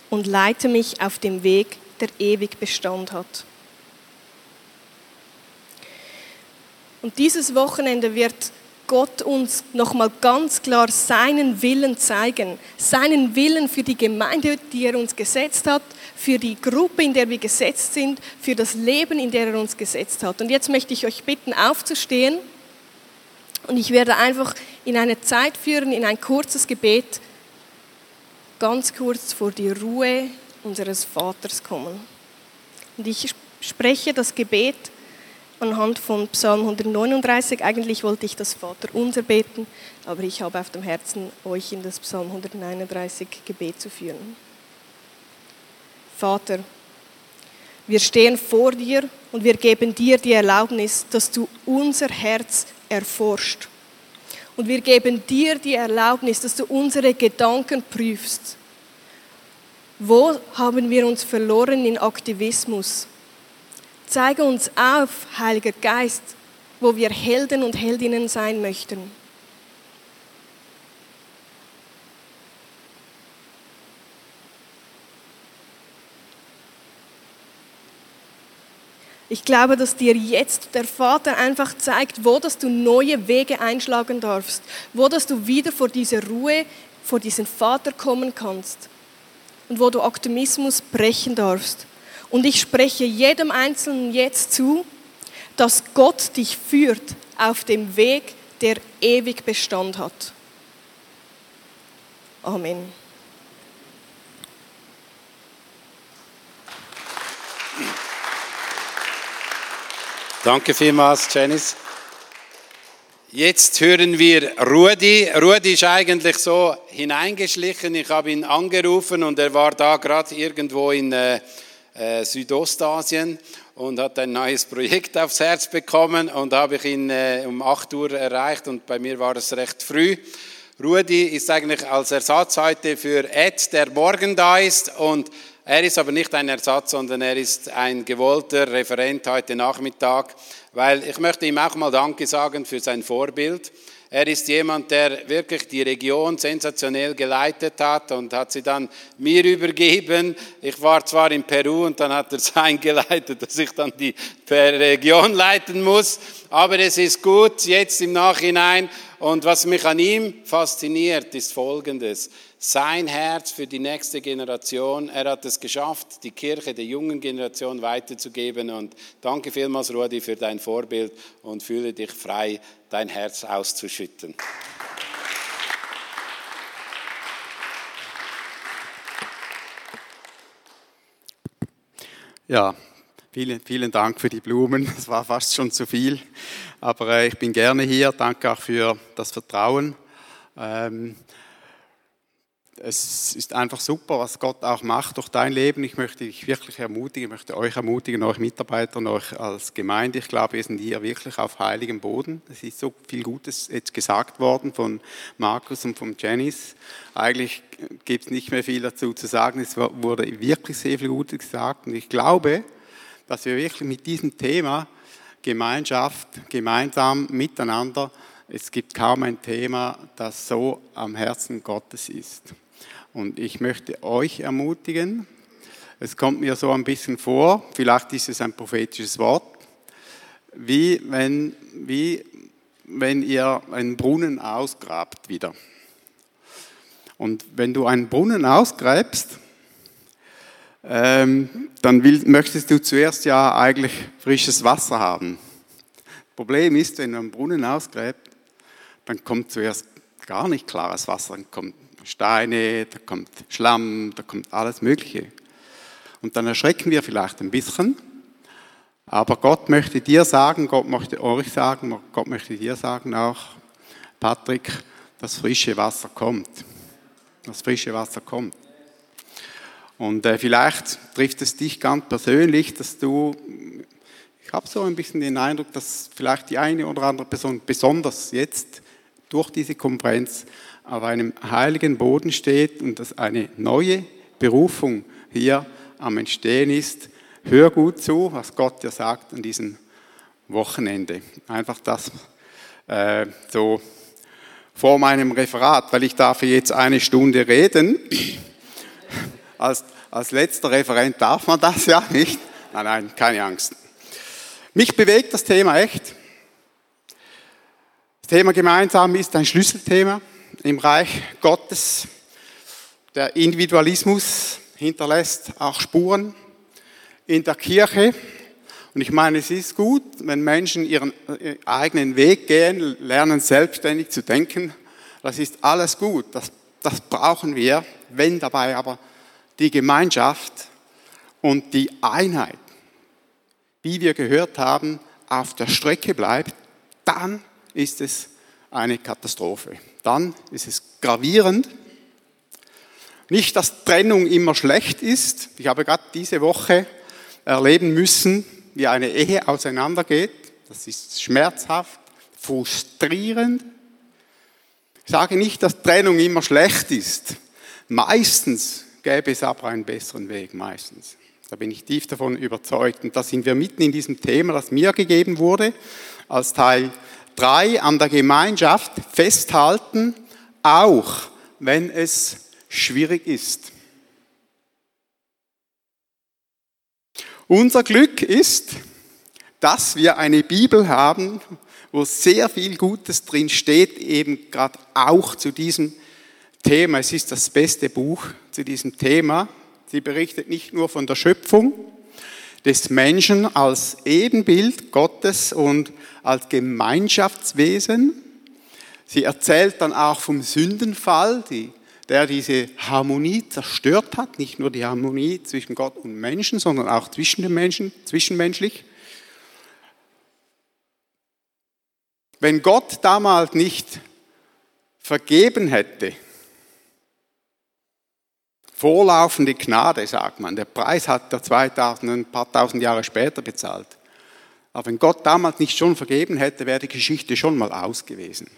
und leite mich auf dem Weg, der ewig Bestand hat. Und dieses Wochenende wird Gott uns nochmal ganz klar seinen Willen zeigen. Seinen Willen für die Gemeinde, die er uns gesetzt hat, für die Gruppe, in der wir gesetzt sind, für das Leben, in der er uns gesetzt hat. Und jetzt möchte ich euch bitten, aufzustehen. Und ich werde einfach in eine Zeit führen, in ein kurzes Gebet, ganz kurz vor die Ruhe unseres Vaters kommen. Und ich spreche das Gebet anhand von Psalm 139. Eigentlich wollte ich das Vater unser beten, aber ich habe auf dem Herzen, euch in das Psalm 139 Gebet zu führen. Vater, wir stehen vor dir und wir geben dir die Erlaubnis, dass du unser Herz erforscht und wir geben dir die Erlaubnis, dass du unsere Gedanken prüfst. Wo haben wir uns verloren in Aktivismus? Zeige uns auf, Heiliger Geist, wo wir Helden und Heldinnen sein möchten. Ich glaube, dass dir jetzt der Vater einfach zeigt, wo dass du neue Wege einschlagen darfst, wo dass du wieder vor diese Ruhe, vor diesen Vater kommen kannst und wo du Optimismus brechen darfst. Und ich spreche jedem Einzelnen jetzt zu, dass Gott dich führt auf dem Weg, der ewig Bestand hat. Amen. Danke vielmals, Janice. Jetzt hören wir Rudi. Rudi ist eigentlich so hineingeschlichen. Ich habe ihn angerufen und er war da gerade irgendwo in äh, äh, Südostasien und hat ein neues Projekt aufs Herz bekommen und habe ich ihn äh, um 8 Uhr erreicht und bei mir war es recht früh. Rudi ist eigentlich als Ersatz heute für Ed, der morgen da ist und er ist aber nicht ein Ersatz, sondern er ist ein gewollter Referent heute Nachmittag, weil ich möchte ihm auch mal Danke sagen für sein Vorbild. Er ist jemand, der wirklich die Region sensationell geleitet hat und hat sie dann mir übergeben. Ich war zwar in Peru und dann hat er es eingeleitet, dass ich dann die Region leiten muss, aber es ist gut jetzt im Nachhinein. Und was mich an ihm fasziniert, ist Folgendes sein Herz für die nächste Generation. Er hat es geschafft, die Kirche der jungen Generation weiterzugeben. Und danke vielmals, Rudi, für dein Vorbild und fühle dich frei, dein Herz auszuschütten. Ja, vielen, vielen Dank für die Blumen. Es war fast schon zu viel, aber äh, ich bin gerne hier. Danke auch für das Vertrauen. Ähm, es ist einfach super, was Gott auch macht durch dein Leben. Ich möchte dich wirklich ermutigen, ich möchte euch ermutigen, euch Mitarbeiter euch als Gemeinde. Ich glaube, wir sind hier wirklich auf heiligem Boden. Es ist so viel Gutes jetzt gesagt worden von Markus und von Janice. Eigentlich gibt es nicht mehr viel dazu zu sagen. Es wurde wirklich sehr viel Gutes gesagt. Und ich glaube, dass wir wirklich mit diesem Thema Gemeinschaft, gemeinsam miteinander, es gibt kaum ein Thema, das so am Herzen Gottes ist. Und ich möchte euch ermutigen, es kommt mir so ein bisschen vor, vielleicht ist es ein prophetisches Wort, wie wenn, wie wenn ihr einen Brunnen ausgrabt wieder. Und wenn du einen Brunnen ausgräbst, ähm, dann will, möchtest du zuerst ja eigentlich frisches Wasser haben. Problem ist, wenn du einen Brunnen ausgräbst, dann kommt zuerst gar nicht klares Wasser, dann kommt Steine, da kommt Schlamm, da kommt alles Mögliche. Und dann erschrecken wir vielleicht ein bisschen, Aber Gott möchte dir sagen, Gott möchte euch sagen, Gott möchte dir sagen auch, Patrick, das frische Wasser kommt. Das frische Wasser kommt. Und äh, vielleicht trifft es dich ganz persönlich, dass du, ich habe so ein bisschen den Eindruck, dass vielleicht die eine oder andere Person besonders jetzt durch diese Konferenz auf einem heiligen Boden steht und dass eine neue Berufung hier am Entstehen ist. Hör gut zu, was Gott dir sagt an diesem Wochenende. Einfach das äh, so vor meinem Referat, weil ich darf jetzt eine Stunde reden. Als, als letzter Referent darf man das ja nicht. Nein, nein, keine Angst. Mich bewegt das Thema echt. Das Thema gemeinsam ist ein Schlüsselthema im Reich Gottes. Der Individualismus hinterlässt auch Spuren in der Kirche. Und ich meine, es ist gut, wenn Menschen ihren äh, eigenen Weg gehen, lernen selbstständig zu denken. Das ist alles gut, das, das brauchen wir, wenn dabei aber die Gemeinschaft und die Einheit, wie wir gehört haben, auf der Strecke bleibt, dann ist es eine Katastrophe. Dann ist es gravierend. Nicht, dass Trennung immer schlecht ist. Ich habe gerade diese Woche erleben müssen, wie eine Ehe auseinandergeht. Das ist schmerzhaft, frustrierend. Ich sage nicht, dass Trennung immer schlecht ist. Meistens gäbe es aber einen besseren Weg, meistens. Da bin ich tief davon überzeugt. Und da sind wir mitten in diesem Thema, das mir gegeben wurde, als Teil 3 an der Gemeinschaft festhalten, auch wenn es schwierig ist. Unser Glück ist, dass wir eine Bibel haben, wo sehr viel Gutes drin steht, eben gerade auch zu diesem Thema. Es ist das beste Buch zu diesem Thema. Sie berichtet nicht nur von der Schöpfung des Menschen als Ebenbild Gottes und als Gemeinschaftswesen. Sie erzählt dann auch vom Sündenfall, die der diese Harmonie zerstört hat, nicht nur die Harmonie zwischen Gott und Menschen, sondern auch zwischen den Menschen, zwischenmenschlich. Wenn Gott damals nicht vergeben hätte, vorlaufende Gnade, sagt man, der Preis hat er 2000, ein paar tausend Jahre später bezahlt. Aber wenn Gott damals nicht schon vergeben hätte, wäre die Geschichte schon mal aus gewesen.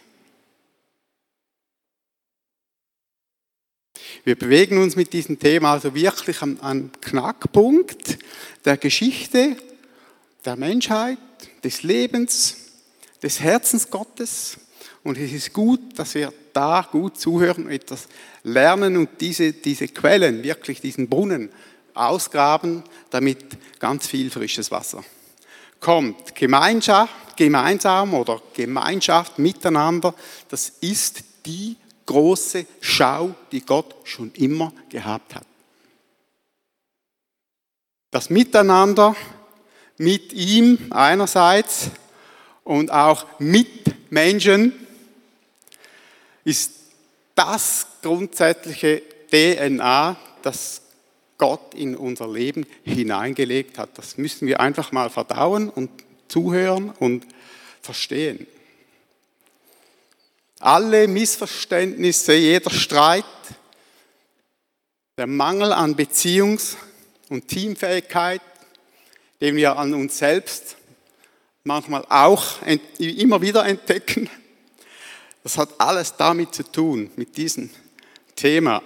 Wir bewegen uns mit diesem Thema also wirklich am, am Knackpunkt der Geschichte, der Menschheit, des Lebens, des Herzens Gottes. Und es ist gut, dass wir da gut zuhören und etwas lernen und diese, diese Quellen, wirklich diesen Brunnen ausgraben, damit ganz viel frisches Wasser kommt. Gemeinschaft, gemeinsam oder Gemeinschaft miteinander, das ist die große Schau, die Gott schon immer gehabt hat. Das Miteinander mit ihm einerseits und auch mit Menschen ist das grundsätzliche DNA, das Gott in unser Leben hineingelegt hat. Das müssen wir einfach mal verdauen und zuhören und verstehen. Alle Missverständnisse, jeder Streit, der Mangel an Beziehungs- und Teamfähigkeit, den wir an uns selbst manchmal auch immer wieder entdecken, das hat alles damit zu tun, mit diesem Thema.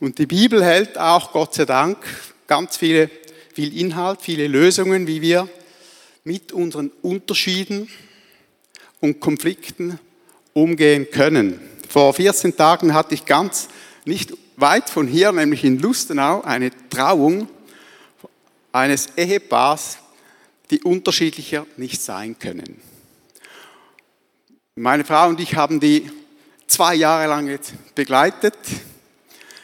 Und die Bibel hält auch, Gott sei Dank, ganz viele, viel Inhalt, viele Lösungen, wie wir mit unseren Unterschieden und Konflikten umgehen können. Vor 14 Tagen hatte ich ganz nicht weit von hier, nämlich in Lustenau, eine Trauung eines Ehepaars, die unterschiedlicher nicht sein können. Meine Frau und ich haben die zwei Jahre lang jetzt begleitet.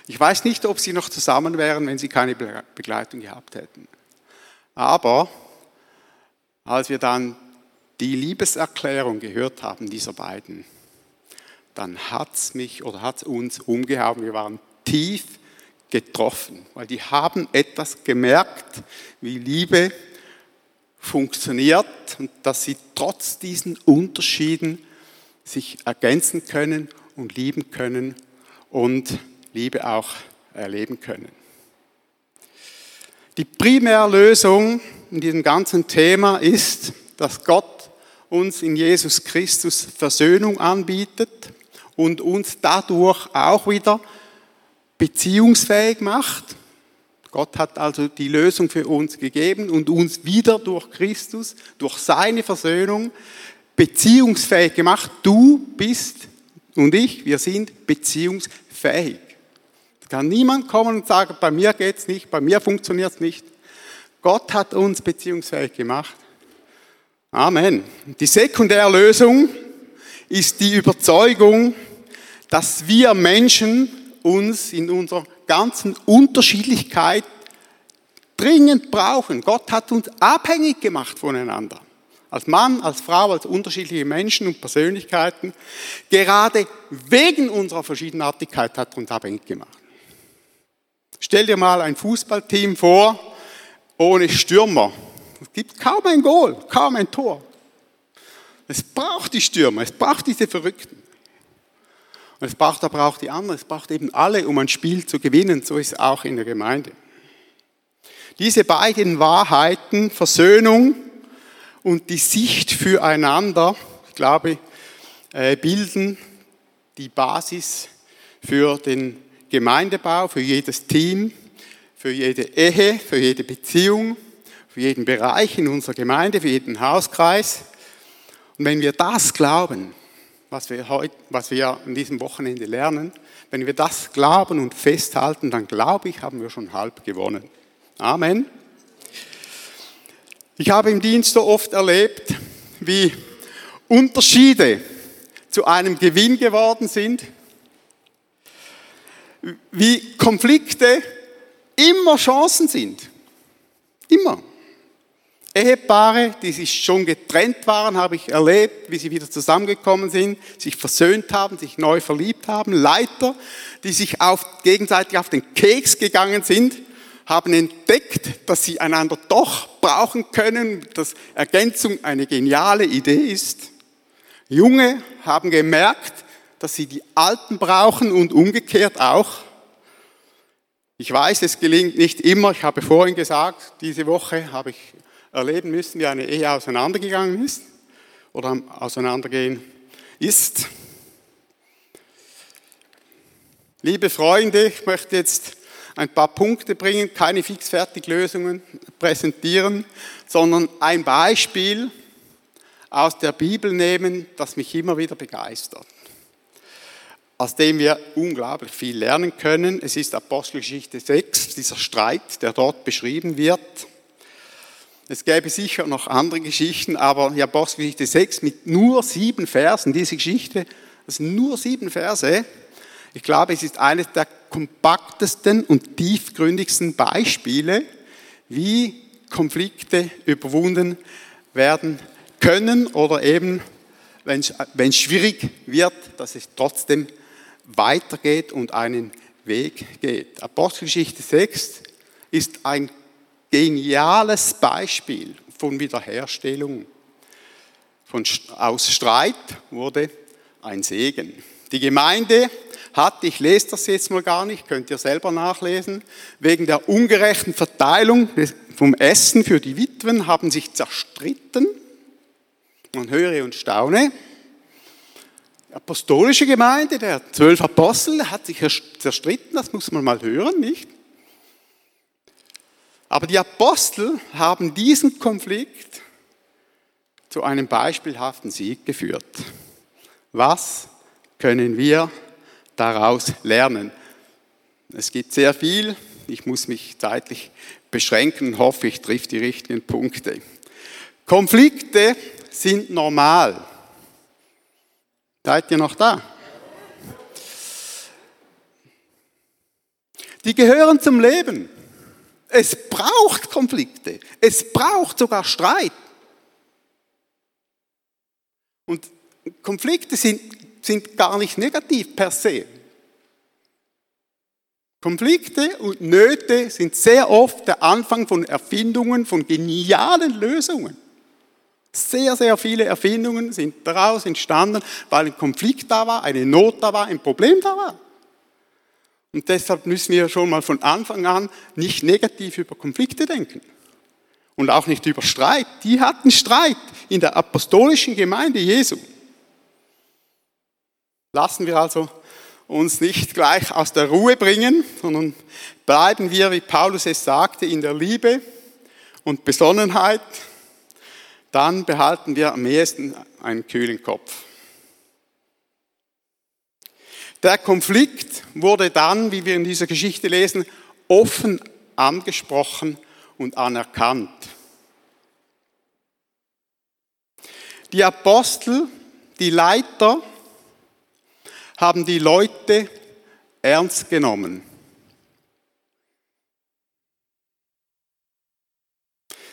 Ich weiß nicht, ob sie noch zusammen wären, wenn sie keine Begleitung gehabt hätten. Aber als wir dann die Liebeserklärung gehört haben dieser beiden, dann hat es mich oder hat es uns umgehauen. Wir waren tief getroffen, weil die haben etwas gemerkt, wie Liebe funktioniert und dass sie trotz diesen Unterschieden sich ergänzen können und lieben können und Liebe auch erleben können. Die Primärlösung in diesem ganzen Thema ist, dass Gott uns in Jesus Christus Versöhnung anbietet und uns dadurch auch wieder beziehungsfähig macht. Gott hat also die Lösung für uns gegeben und uns wieder durch Christus, durch seine Versöhnung beziehungsfähig gemacht. Du bist und ich, wir sind beziehungsfähig. Es kann niemand kommen und sagen, bei mir geht es nicht, bei mir funktioniert es nicht. Gott hat uns beziehungsfähig gemacht. Amen. Die Sekundärlösung ist die Überzeugung, dass wir Menschen uns in unserer ganzen Unterschiedlichkeit dringend brauchen. Gott hat uns abhängig gemacht voneinander. Als Mann, als Frau, als unterschiedliche Menschen und Persönlichkeiten. Gerade wegen unserer Verschiedenartigkeit hat uns abhängig gemacht. Stell dir mal ein Fußballteam vor, ohne Stürmer. Es gibt kaum ein Goal, kaum ein Tor. Es braucht die Stürmer, es braucht diese Verrückten. Und es braucht aber auch die anderen, es braucht eben alle, um ein Spiel zu gewinnen. So ist es auch in der Gemeinde. Diese beiden Wahrheiten, Versöhnung und die Sicht füreinander, ich glaube, äh, bilden die Basis für den Gemeindebau, für jedes Team, für jede Ehe, für jede Beziehung, für jeden Bereich in unserer Gemeinde, für jeden Hauskreis. Und wenn wir das glauben, was wir, heute, was wir an diesem Wochenende lernen, wenn wir das glauben und festhalten, dann glaube ich, haben wir schon halb gewonnen. Amen. Ich habe im Dienst so oft erlebt, wie Unterschiede zu einem Gewinn geworden sind, wie Konflikte immer Chancen sind. Immer. Ehepaare, die sich schon getrennt waren, habe ich erlebt, wie sie wieder zusammengekommen sind, sich versöhnt haben, sich neu verliebt haben. Leiter, die sich auf, gegenseitig auf den Keks gegangen sind, haben entdeckt, dass sie einander doch brauchen können, dass Ergänzung eine geniale Idee ist. Junge haben gemerkt, dass sie die Alten brauchen und umgekehrt auch. Ich weiß, es gelingt nicht immer. Ich habe vorhin gesagt, diese Woche habe ich erleben müssen, wie eine Ehe auseinandergegangen ist oder auseinandergehen ist. Liebe Freunde, ich möchte jetzt ein paar Punkte bringen, keine fixfertig Lösungen präsentieren, sondern ein Beispiel aus der Bibel nehmen, das mich immer wieder begeistert aus dem wir unglaublich viel lernen können. Es ist Apostelgeschichte 6, dieser Streit, der dort beschrieben wird. Es gäbe sicher noch andere Geschichten, aber die Apostelgeschichte 6 mit nur sieben Versen, diese Geschichte, das sind nur sieben Verse. Ich glaube, es ist eines der kompaktesten und tiefgründigsten Beispiele, wie Konflikte überwunden werden können oder eben, wenn es schwierig wird, dass es trotzdem weitergeht und einen Weg geht. Apostelgeschichte 6 ist ein geniales Beispiel von Wiederherstellung. Von, aus Streit wurde ein Segen. Die Gemeinde hat, ich lese das jetzt mal gar nicht, könnt ihr selber nachlesen, wegen der ungerechten Verteilung vom Essen für die Witwen haben sich zerstritten. Man höre und staune apostolische Gemeinde, der zwölf Apostel, hat sich zerstritten, das muss man mal hören, nicht? Aber die Apostel haben diesen Konflikt zu einem beispielhaften Sieg geführt. Was können wir daraus lernen? Es gibt sehr viel, ich muss mich zeitlich beschränken hoffe, ich trifft die richtigen Punkte. Konflikte sind normal. Seid ihr noch da? Die gehören zum Leben. Es braucht Konflikte. Es braucht sogar Streit. Und Konflikte sind, sind gar nicht negativ per se. Konflikte und Nöte sind sehr oft der Anfang von Erfindungen, von genialen Lösungen. Sehr, sehr viele Erfindungen sind daraus entstanden, weil ein Konflikt da war, eine Not da war, ein Problem da war. Und deshalb müssen wir schon mal von Anfang an nicht negativ über Konflikte denken. Und auch nicht über Streit. Die hatten Streit in der apostolischen Gemeinde Jesu. Lassen wir also uns nicht gleich aus der Ruhe bringen, sondern bleiben wir, wie Paulus es sagte, in der Liebe und Besonnenheit, dann behalten wir am ehesten einen kühlen Kopf. Der Konflikt wurde dann, wie wir in dieser Geschichte lesen, offen angesprochen und anerkannt. Die Apostel, die Leiter, haben die Leute ernst genommen.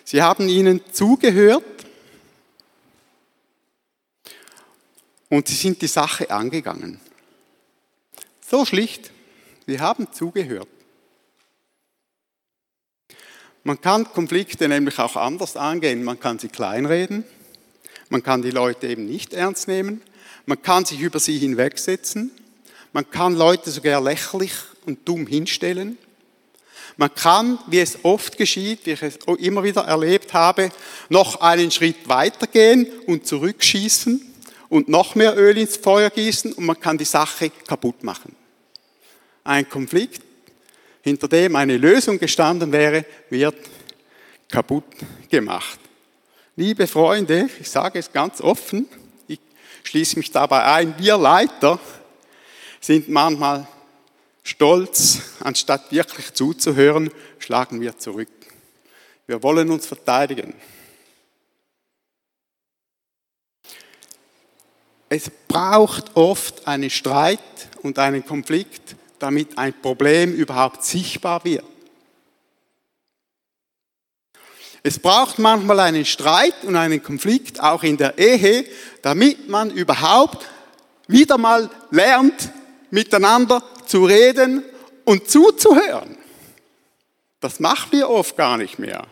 Sie haben ihnen zugehört und sie sind die Sache angegangen. So schlicht, sie haben zugehört. Man kann Konflikte nämlich auch anders angehen. Man kann sie kleinreden, man kann die Leute eben nicht ernst nehmen, man kann sich über sie hinwegsetzen. Man kann Leute sogar lächerlich und dumm hinstellen. Man kann, wie es oft geschieht, wie ich es immer wieder erlebt habe, noch einen Schritt weitergehen und zurückschießen und noch mehr Öl ins Feuer gießen und man kann die Sache kaputt machen. Ein Konflikt, hinter dem eine Lösung gestanden wäre, wird kaputt gemacht. Liebe Freunde, ich sage es ganz offen, schließe mich dabei ein, wir Leiter sind manchmal stolz, anstatt wirklich zuzuhören, schlagen wir zurück. Wir wollen uns verteidigen. Es braucht oft einen Streit und einen Konflikt, damit ein Problem überhaupt sichtbar wird. Es braucht manchmal einen Streit und einen Konflikt, auch in der Ehe, damit man überhaupt wieder mal lernt, miteinander zu reden und zuzuhören. Das machen wir oft gar nicht mehr.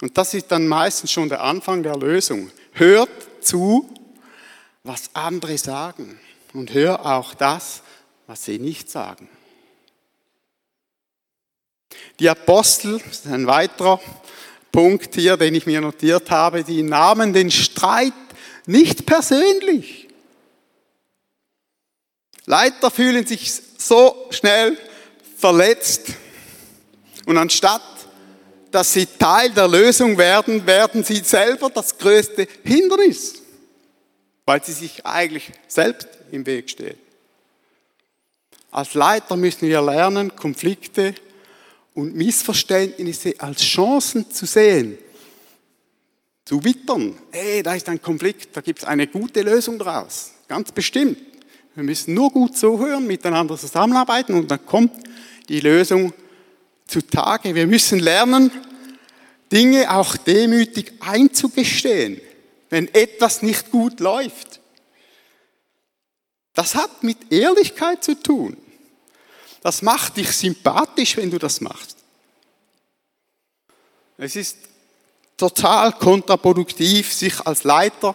Und das ist dann meistens schon der Anfang der Lösung. Hört zu, was andere sagen und hör auch das, was sie nicht sagen. Die Apostel, das ist ein weiterer Punkt hier, den ich mir notiert habe, die nahmen den Streit nicht persönlich. Leiter fühlen sich so schnell verletzt und anstatt dass sie Teil der Lösung werden, werden sie selber das größte Hindernis, weil sie sich eigentlich selbst im Weg stehen. Als Leiter müssen wir lernen, Konflikte und Missverständnisse als Chancen zu sehen, zu wittern. Hey, da ist ein Konflikt, da gibt es eine gute Lösung draus, ganz bestimmt. Wir müssen nur gut zuhören, miteinander zusammenarbeiten und dann kommt die Lösung zutage. Wir müssen lernen, Dinge auch demütig einzugestehen, wenn etwas nicht gut läuft. Das hat mit Ehrlichkeit zu tun. Das macht dich sympathisch, wenn du das machst. Es ist total kontraproduktiv, sich als Leiter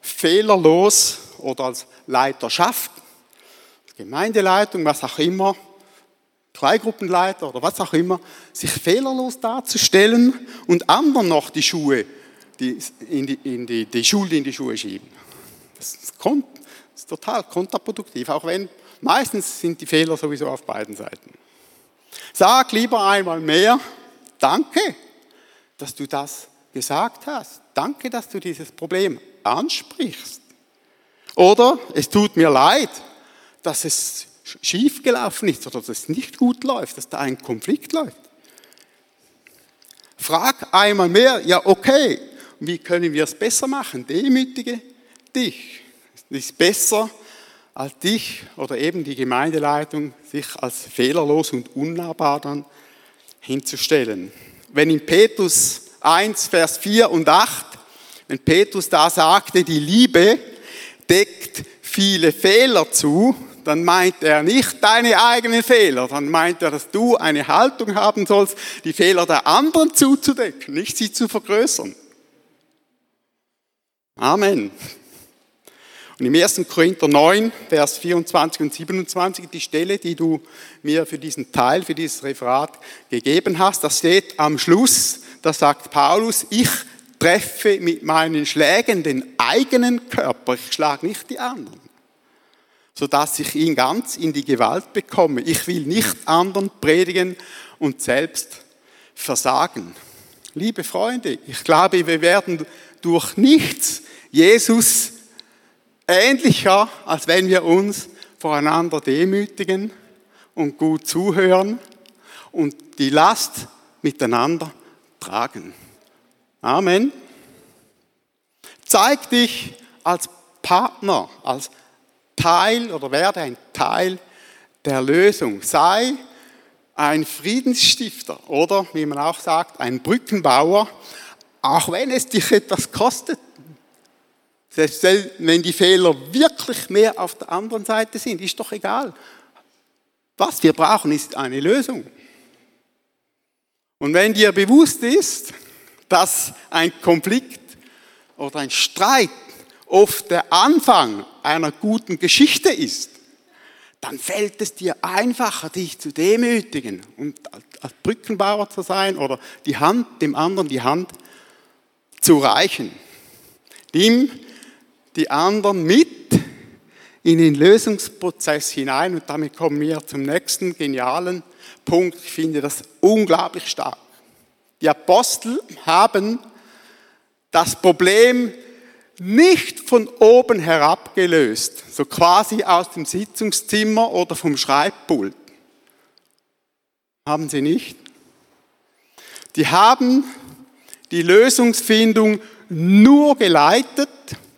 fehlerlos oder als Leiterschaft, Gemeindeleitung, was auch immer, Kleingruppenleiter oder was auch immer, sich fehlerlos darzustellen und anderen noch die Schuhe, die, in die, in die, die Schuld in die Schuhe schieben. Das ist, das ist total kontraproduktiv, auch wenn Meistens sind die Fehler sowieso auf beiden Seiten. Sag lieber einmal mehr, danke, dass du das gesagt hast. Danke, dass du dieses Problem ansprichst. Oder es tut mir leid, dass es schief gelaufen ist oder dass es nicht gut läuft, dass da ein Konflikt läuft. Frag einmal mehr, ja okay, wie können wir es besser machen? Demütige dich. Es ist besser, als dich oder eben die Gemeindeleitung sich als fehlerlos und unnahbar dann hinzustellen. Wenn in Petrus 1, Vers 4 und 8, wenn Petrus da sagte, die Liebe deckt viele Fehler zu, dann meint er nicht deine eigenen Fehler, dann meint er, dass du eine Haltung haben sollst, die Fehler der anderen zuzudecken, nicht sie zu vergrößern. Amen. Und im 1. Korinther 9, Vers 24 und 27, die Stelle, die du mir für diesen Teil, für dieses Referat gegeben hast, das steht am Schluss, da sagt Paulus, ich treffe mit meinen Schlägen den eigenen Körper, ich schlage nicht die anderen, sodass ich ihn ganz in die Gewalt bekomme. Ich will nicht anderen predigen und selbst versagen. Liebe Freunde, ich glaube, wir werden durch nichts Jesus ähnlicher, als wenn wir uns voreinander demütigen und gut zuhören und die Last miteinander tragen. Amen. Zeig dich als Partner, als Teil oder werde ein Teil der Lösung. Sei ein Friedensstifter oder, wie man auch sagt, ein Brückenbauer, auch wenn es dich etwas kostet. Selbst wenn die Fehler wirklich mehr auf der anderen Seite sind, ist doch egal. Was wir brauchen, ist eine Lösung. Und wenn dir bewusst ist, dass ein Konflikt oder ein Streit oft der Anfang einer guten Geschichte ist, dann fällt es dir einfacher, dich zu demütigen und als Brückenbauer zu sein oder die Hand, dem anderen die Hand zu reichen. Nimm die anderen mit in den Lösungsprozess hinein und damit kommen wir zum nächsten genialen Punkt. Ich finde das unglaublich stark. Die Apostel haben das Problem nicht von oben herab gelöst, so quasi aus dem Sitzungszimmer oder vom Schreibpult. Haben sie nicht? Die haben die Lösungsfindung nur geleitet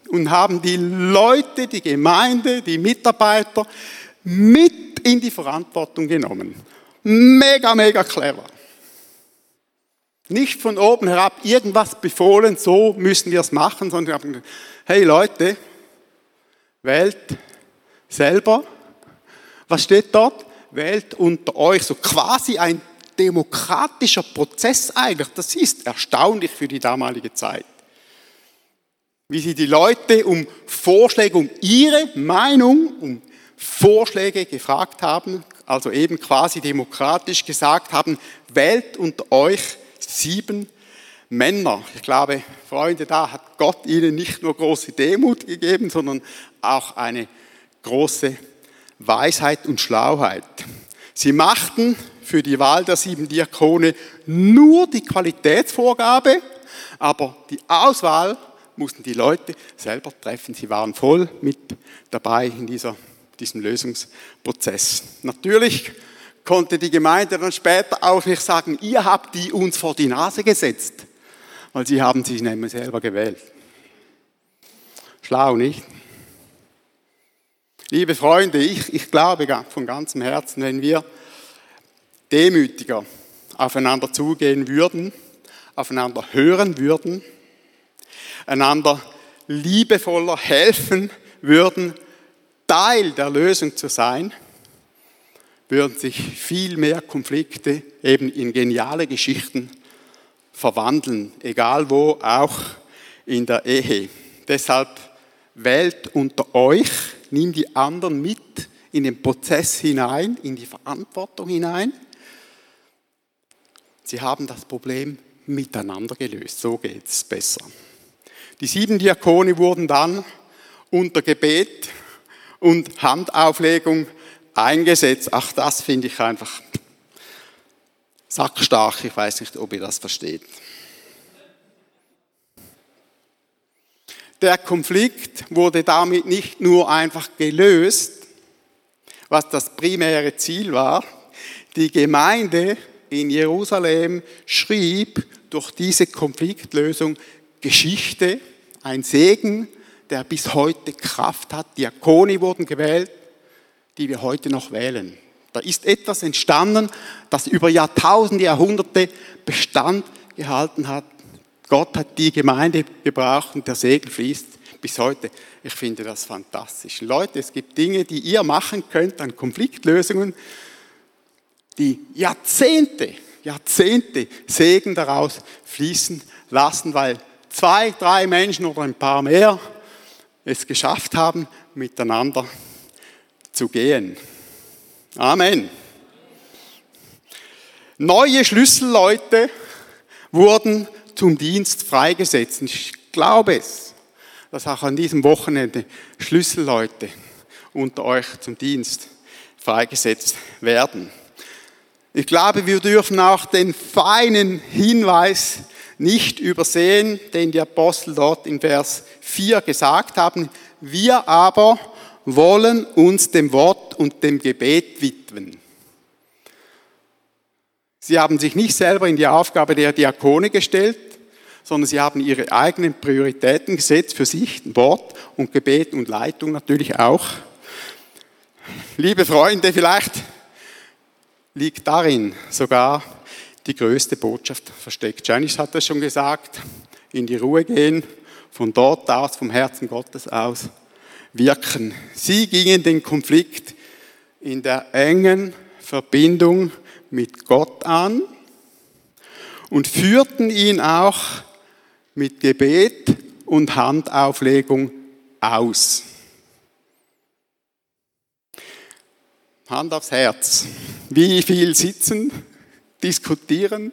und haben die Leute, die Gemeinde, die Mitarbeiter mit in die Verantwortung genommen. Mega, mega clever. Nicht von oben herab irgendwas befohlen, so müssen wir es machen, sondern haben gesagt, hey Leute, wählt selber. Was steht dort? Wählt unter euch, so quasi ein demokratischer Prozess eigentlich. Das ist erstaunlich für die damalige Zeit wie sie die Leute um Vorschläge, um ihre Meinung, um Vorschläge gefragt haben, also eben quasi demokratisch gesagt haben, wählt unter euch sieben Männer. Ich glaube, Freunde, da hat Gott ihnen nicht nur große Demut gegeben, sondern auch eine große Weisheit und Schlauheit. Sie machten für die Wahl der sieben Diakone nur die Qualitätsvorgabe, aber die Auswahl mussten die Leute selber treffen. Sie waren voll mit dabei in dieser, diesem Lösungsprozess. Natürlich konnte die Gemeinde dann später auch nicht sagen, ihr habt die uns vor die Nase gesetzt, weil sie haben sich nämlich selber gewählt. Schlau, nicht? Liebe Freunde, ich, ich glaube von ganzem Herzen, wenn wir demütiger aufeinander zugehen würden, aufeinander hören würden, einander liebevoller helfen würden, Teil der Lösung zu sein, würden sich viel mehr Konflikte eben in geniale Geschichten verwandeln, egal wo, auch in der Ehe. Deshalb wählt unter euch, nimm die anderen mit in den Prozess hinein, in die Verantwortung hinein. Sie haben das Problem miteinander gelöst, so geht es besser. Die sieben Diakone wurden dann unter Gebet und Handauflegung eingesetzt. Ach, das finde ich einfach sackstark. Ich weiß nicht, ob ihr das versteht. Der Konflikt wurde damit nicht nur einfach gelöst, was das primäre Ziel war. Die Gemeinde in Jerusalem schrieb durch diese Konfliktlösung Geschichte, ein Segen, der bis heute Kraft hat. Diakoni wurden gewählt, die wir heute noch wählen. Da ist etwas entstanden, das über Jahrtausende, Jahrhunderte Bestand gehalten hat. Gott hat die Gemeinde gebraucht und der Segen fließt bis heute. Ich finde das fantastisch. Leute, es gibt Dinge, die ihr machen könnt an Konfliktlösungen, die Jahrzehnte, Jahrzehnte Segen daraus fließen lassen, weil zwei, drei Menschen oder ein paar mehr es geschafft haben, miteinander zu gehen. Amen. Neue Schlüsselleute wurden zum Dienst freigesetzt. Ich glaube es, dass auch an diesem Wochenende Schlüsselleute unter euch zum Dienst freigesetzt werden. Ich glaube, wir dürfen auch den feinen Hinweis nicht übersehen, den die Apostel dort in Vers 4 gesagt haben. Wir aber wollen uns dem Wort und dem Gebet widmen. Sie haben sich nicht selber in die Aufgabe der Diakone gestellt, sondern sie haben ihre eigenen Prioritäten gesetzt für sich, Wort und Gebet und Leitung natürlich auch. Liebe Freunde, vielleicht liegt darin sogar die größte Botschaft versteckt. Janice hat das schon gesagt, in die Ruhe gehen, von dort aus, vom Herzen Gottes aus wirken. Sie gingen den Konflikt in der engen Verbindung mit Gott an und führten ihn auch mit Gebet und Handauflegung aus. Hand aufs Herz. Wie viel sitzen, diskutieren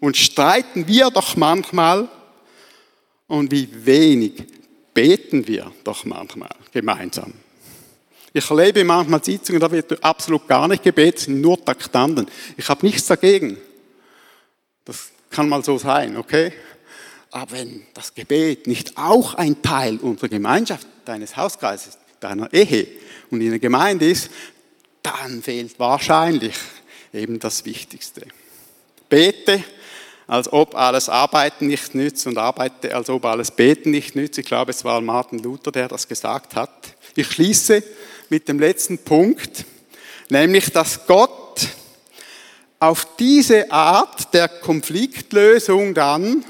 und streiten wir doch manchmal und wie wenig beten wir doch manchmal gemeinsam. Ich erlebe manchmal Sitzungen, da wird absolut gar nicht gebetet, nur Taktanten. Ich habe nichts dagegen. Das kann mal so sein, okay? Aber wenn das Gebet nicht auch ein Teil unserer Gemeinschaft, deines Hauskreises, deiner Ehe und in der Gemeinde ist, dann fehlt wahrscheinlich eben das Wichtigste. Bete, als ob alles Arbeiten nicht nützt und arbeite, als ob alles Beten nicht nützt. Ich glaube, es war Martin Luther, der das gesagt hat. Ich schließe mit dem letzten Punkt, nämlich, dass Gott auf diese Art der Konfliktlösung dann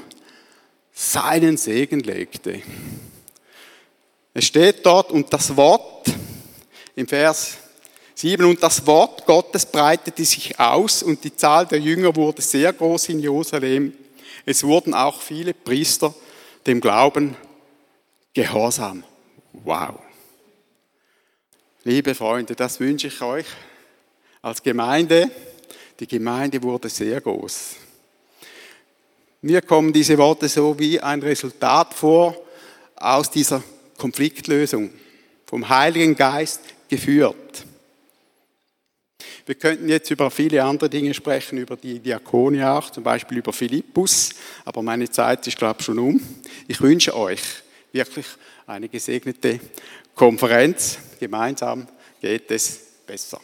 seinen Segen legte. Es steht dort, und das Wort im Vers 7, und das Wort Gottes breitete sich aus und die Zahl der Jünger wurde sehr groß in Jerusalem. Es wurden auch viele Priester dem Glauben gehorsam. Wow. Liebe Freunde, das wünsche ich euch als Gemeinde. Die Gemeinde wurde sehr groß. Mir kommen diese Worte so wie ein Resultat vor aus dieser Konfliktlösung, vom Heiligen Geist geführt. Wir könnten jetzt über viele andere Dinge sprechen, über die Diakonie auch, zum Beispiel über Philippus, aber meine Zeit ist, glaube ich, schon um. Ich wünsche euch wirklich eine gesegnete Konferenz. Gemeinsam geht es besser.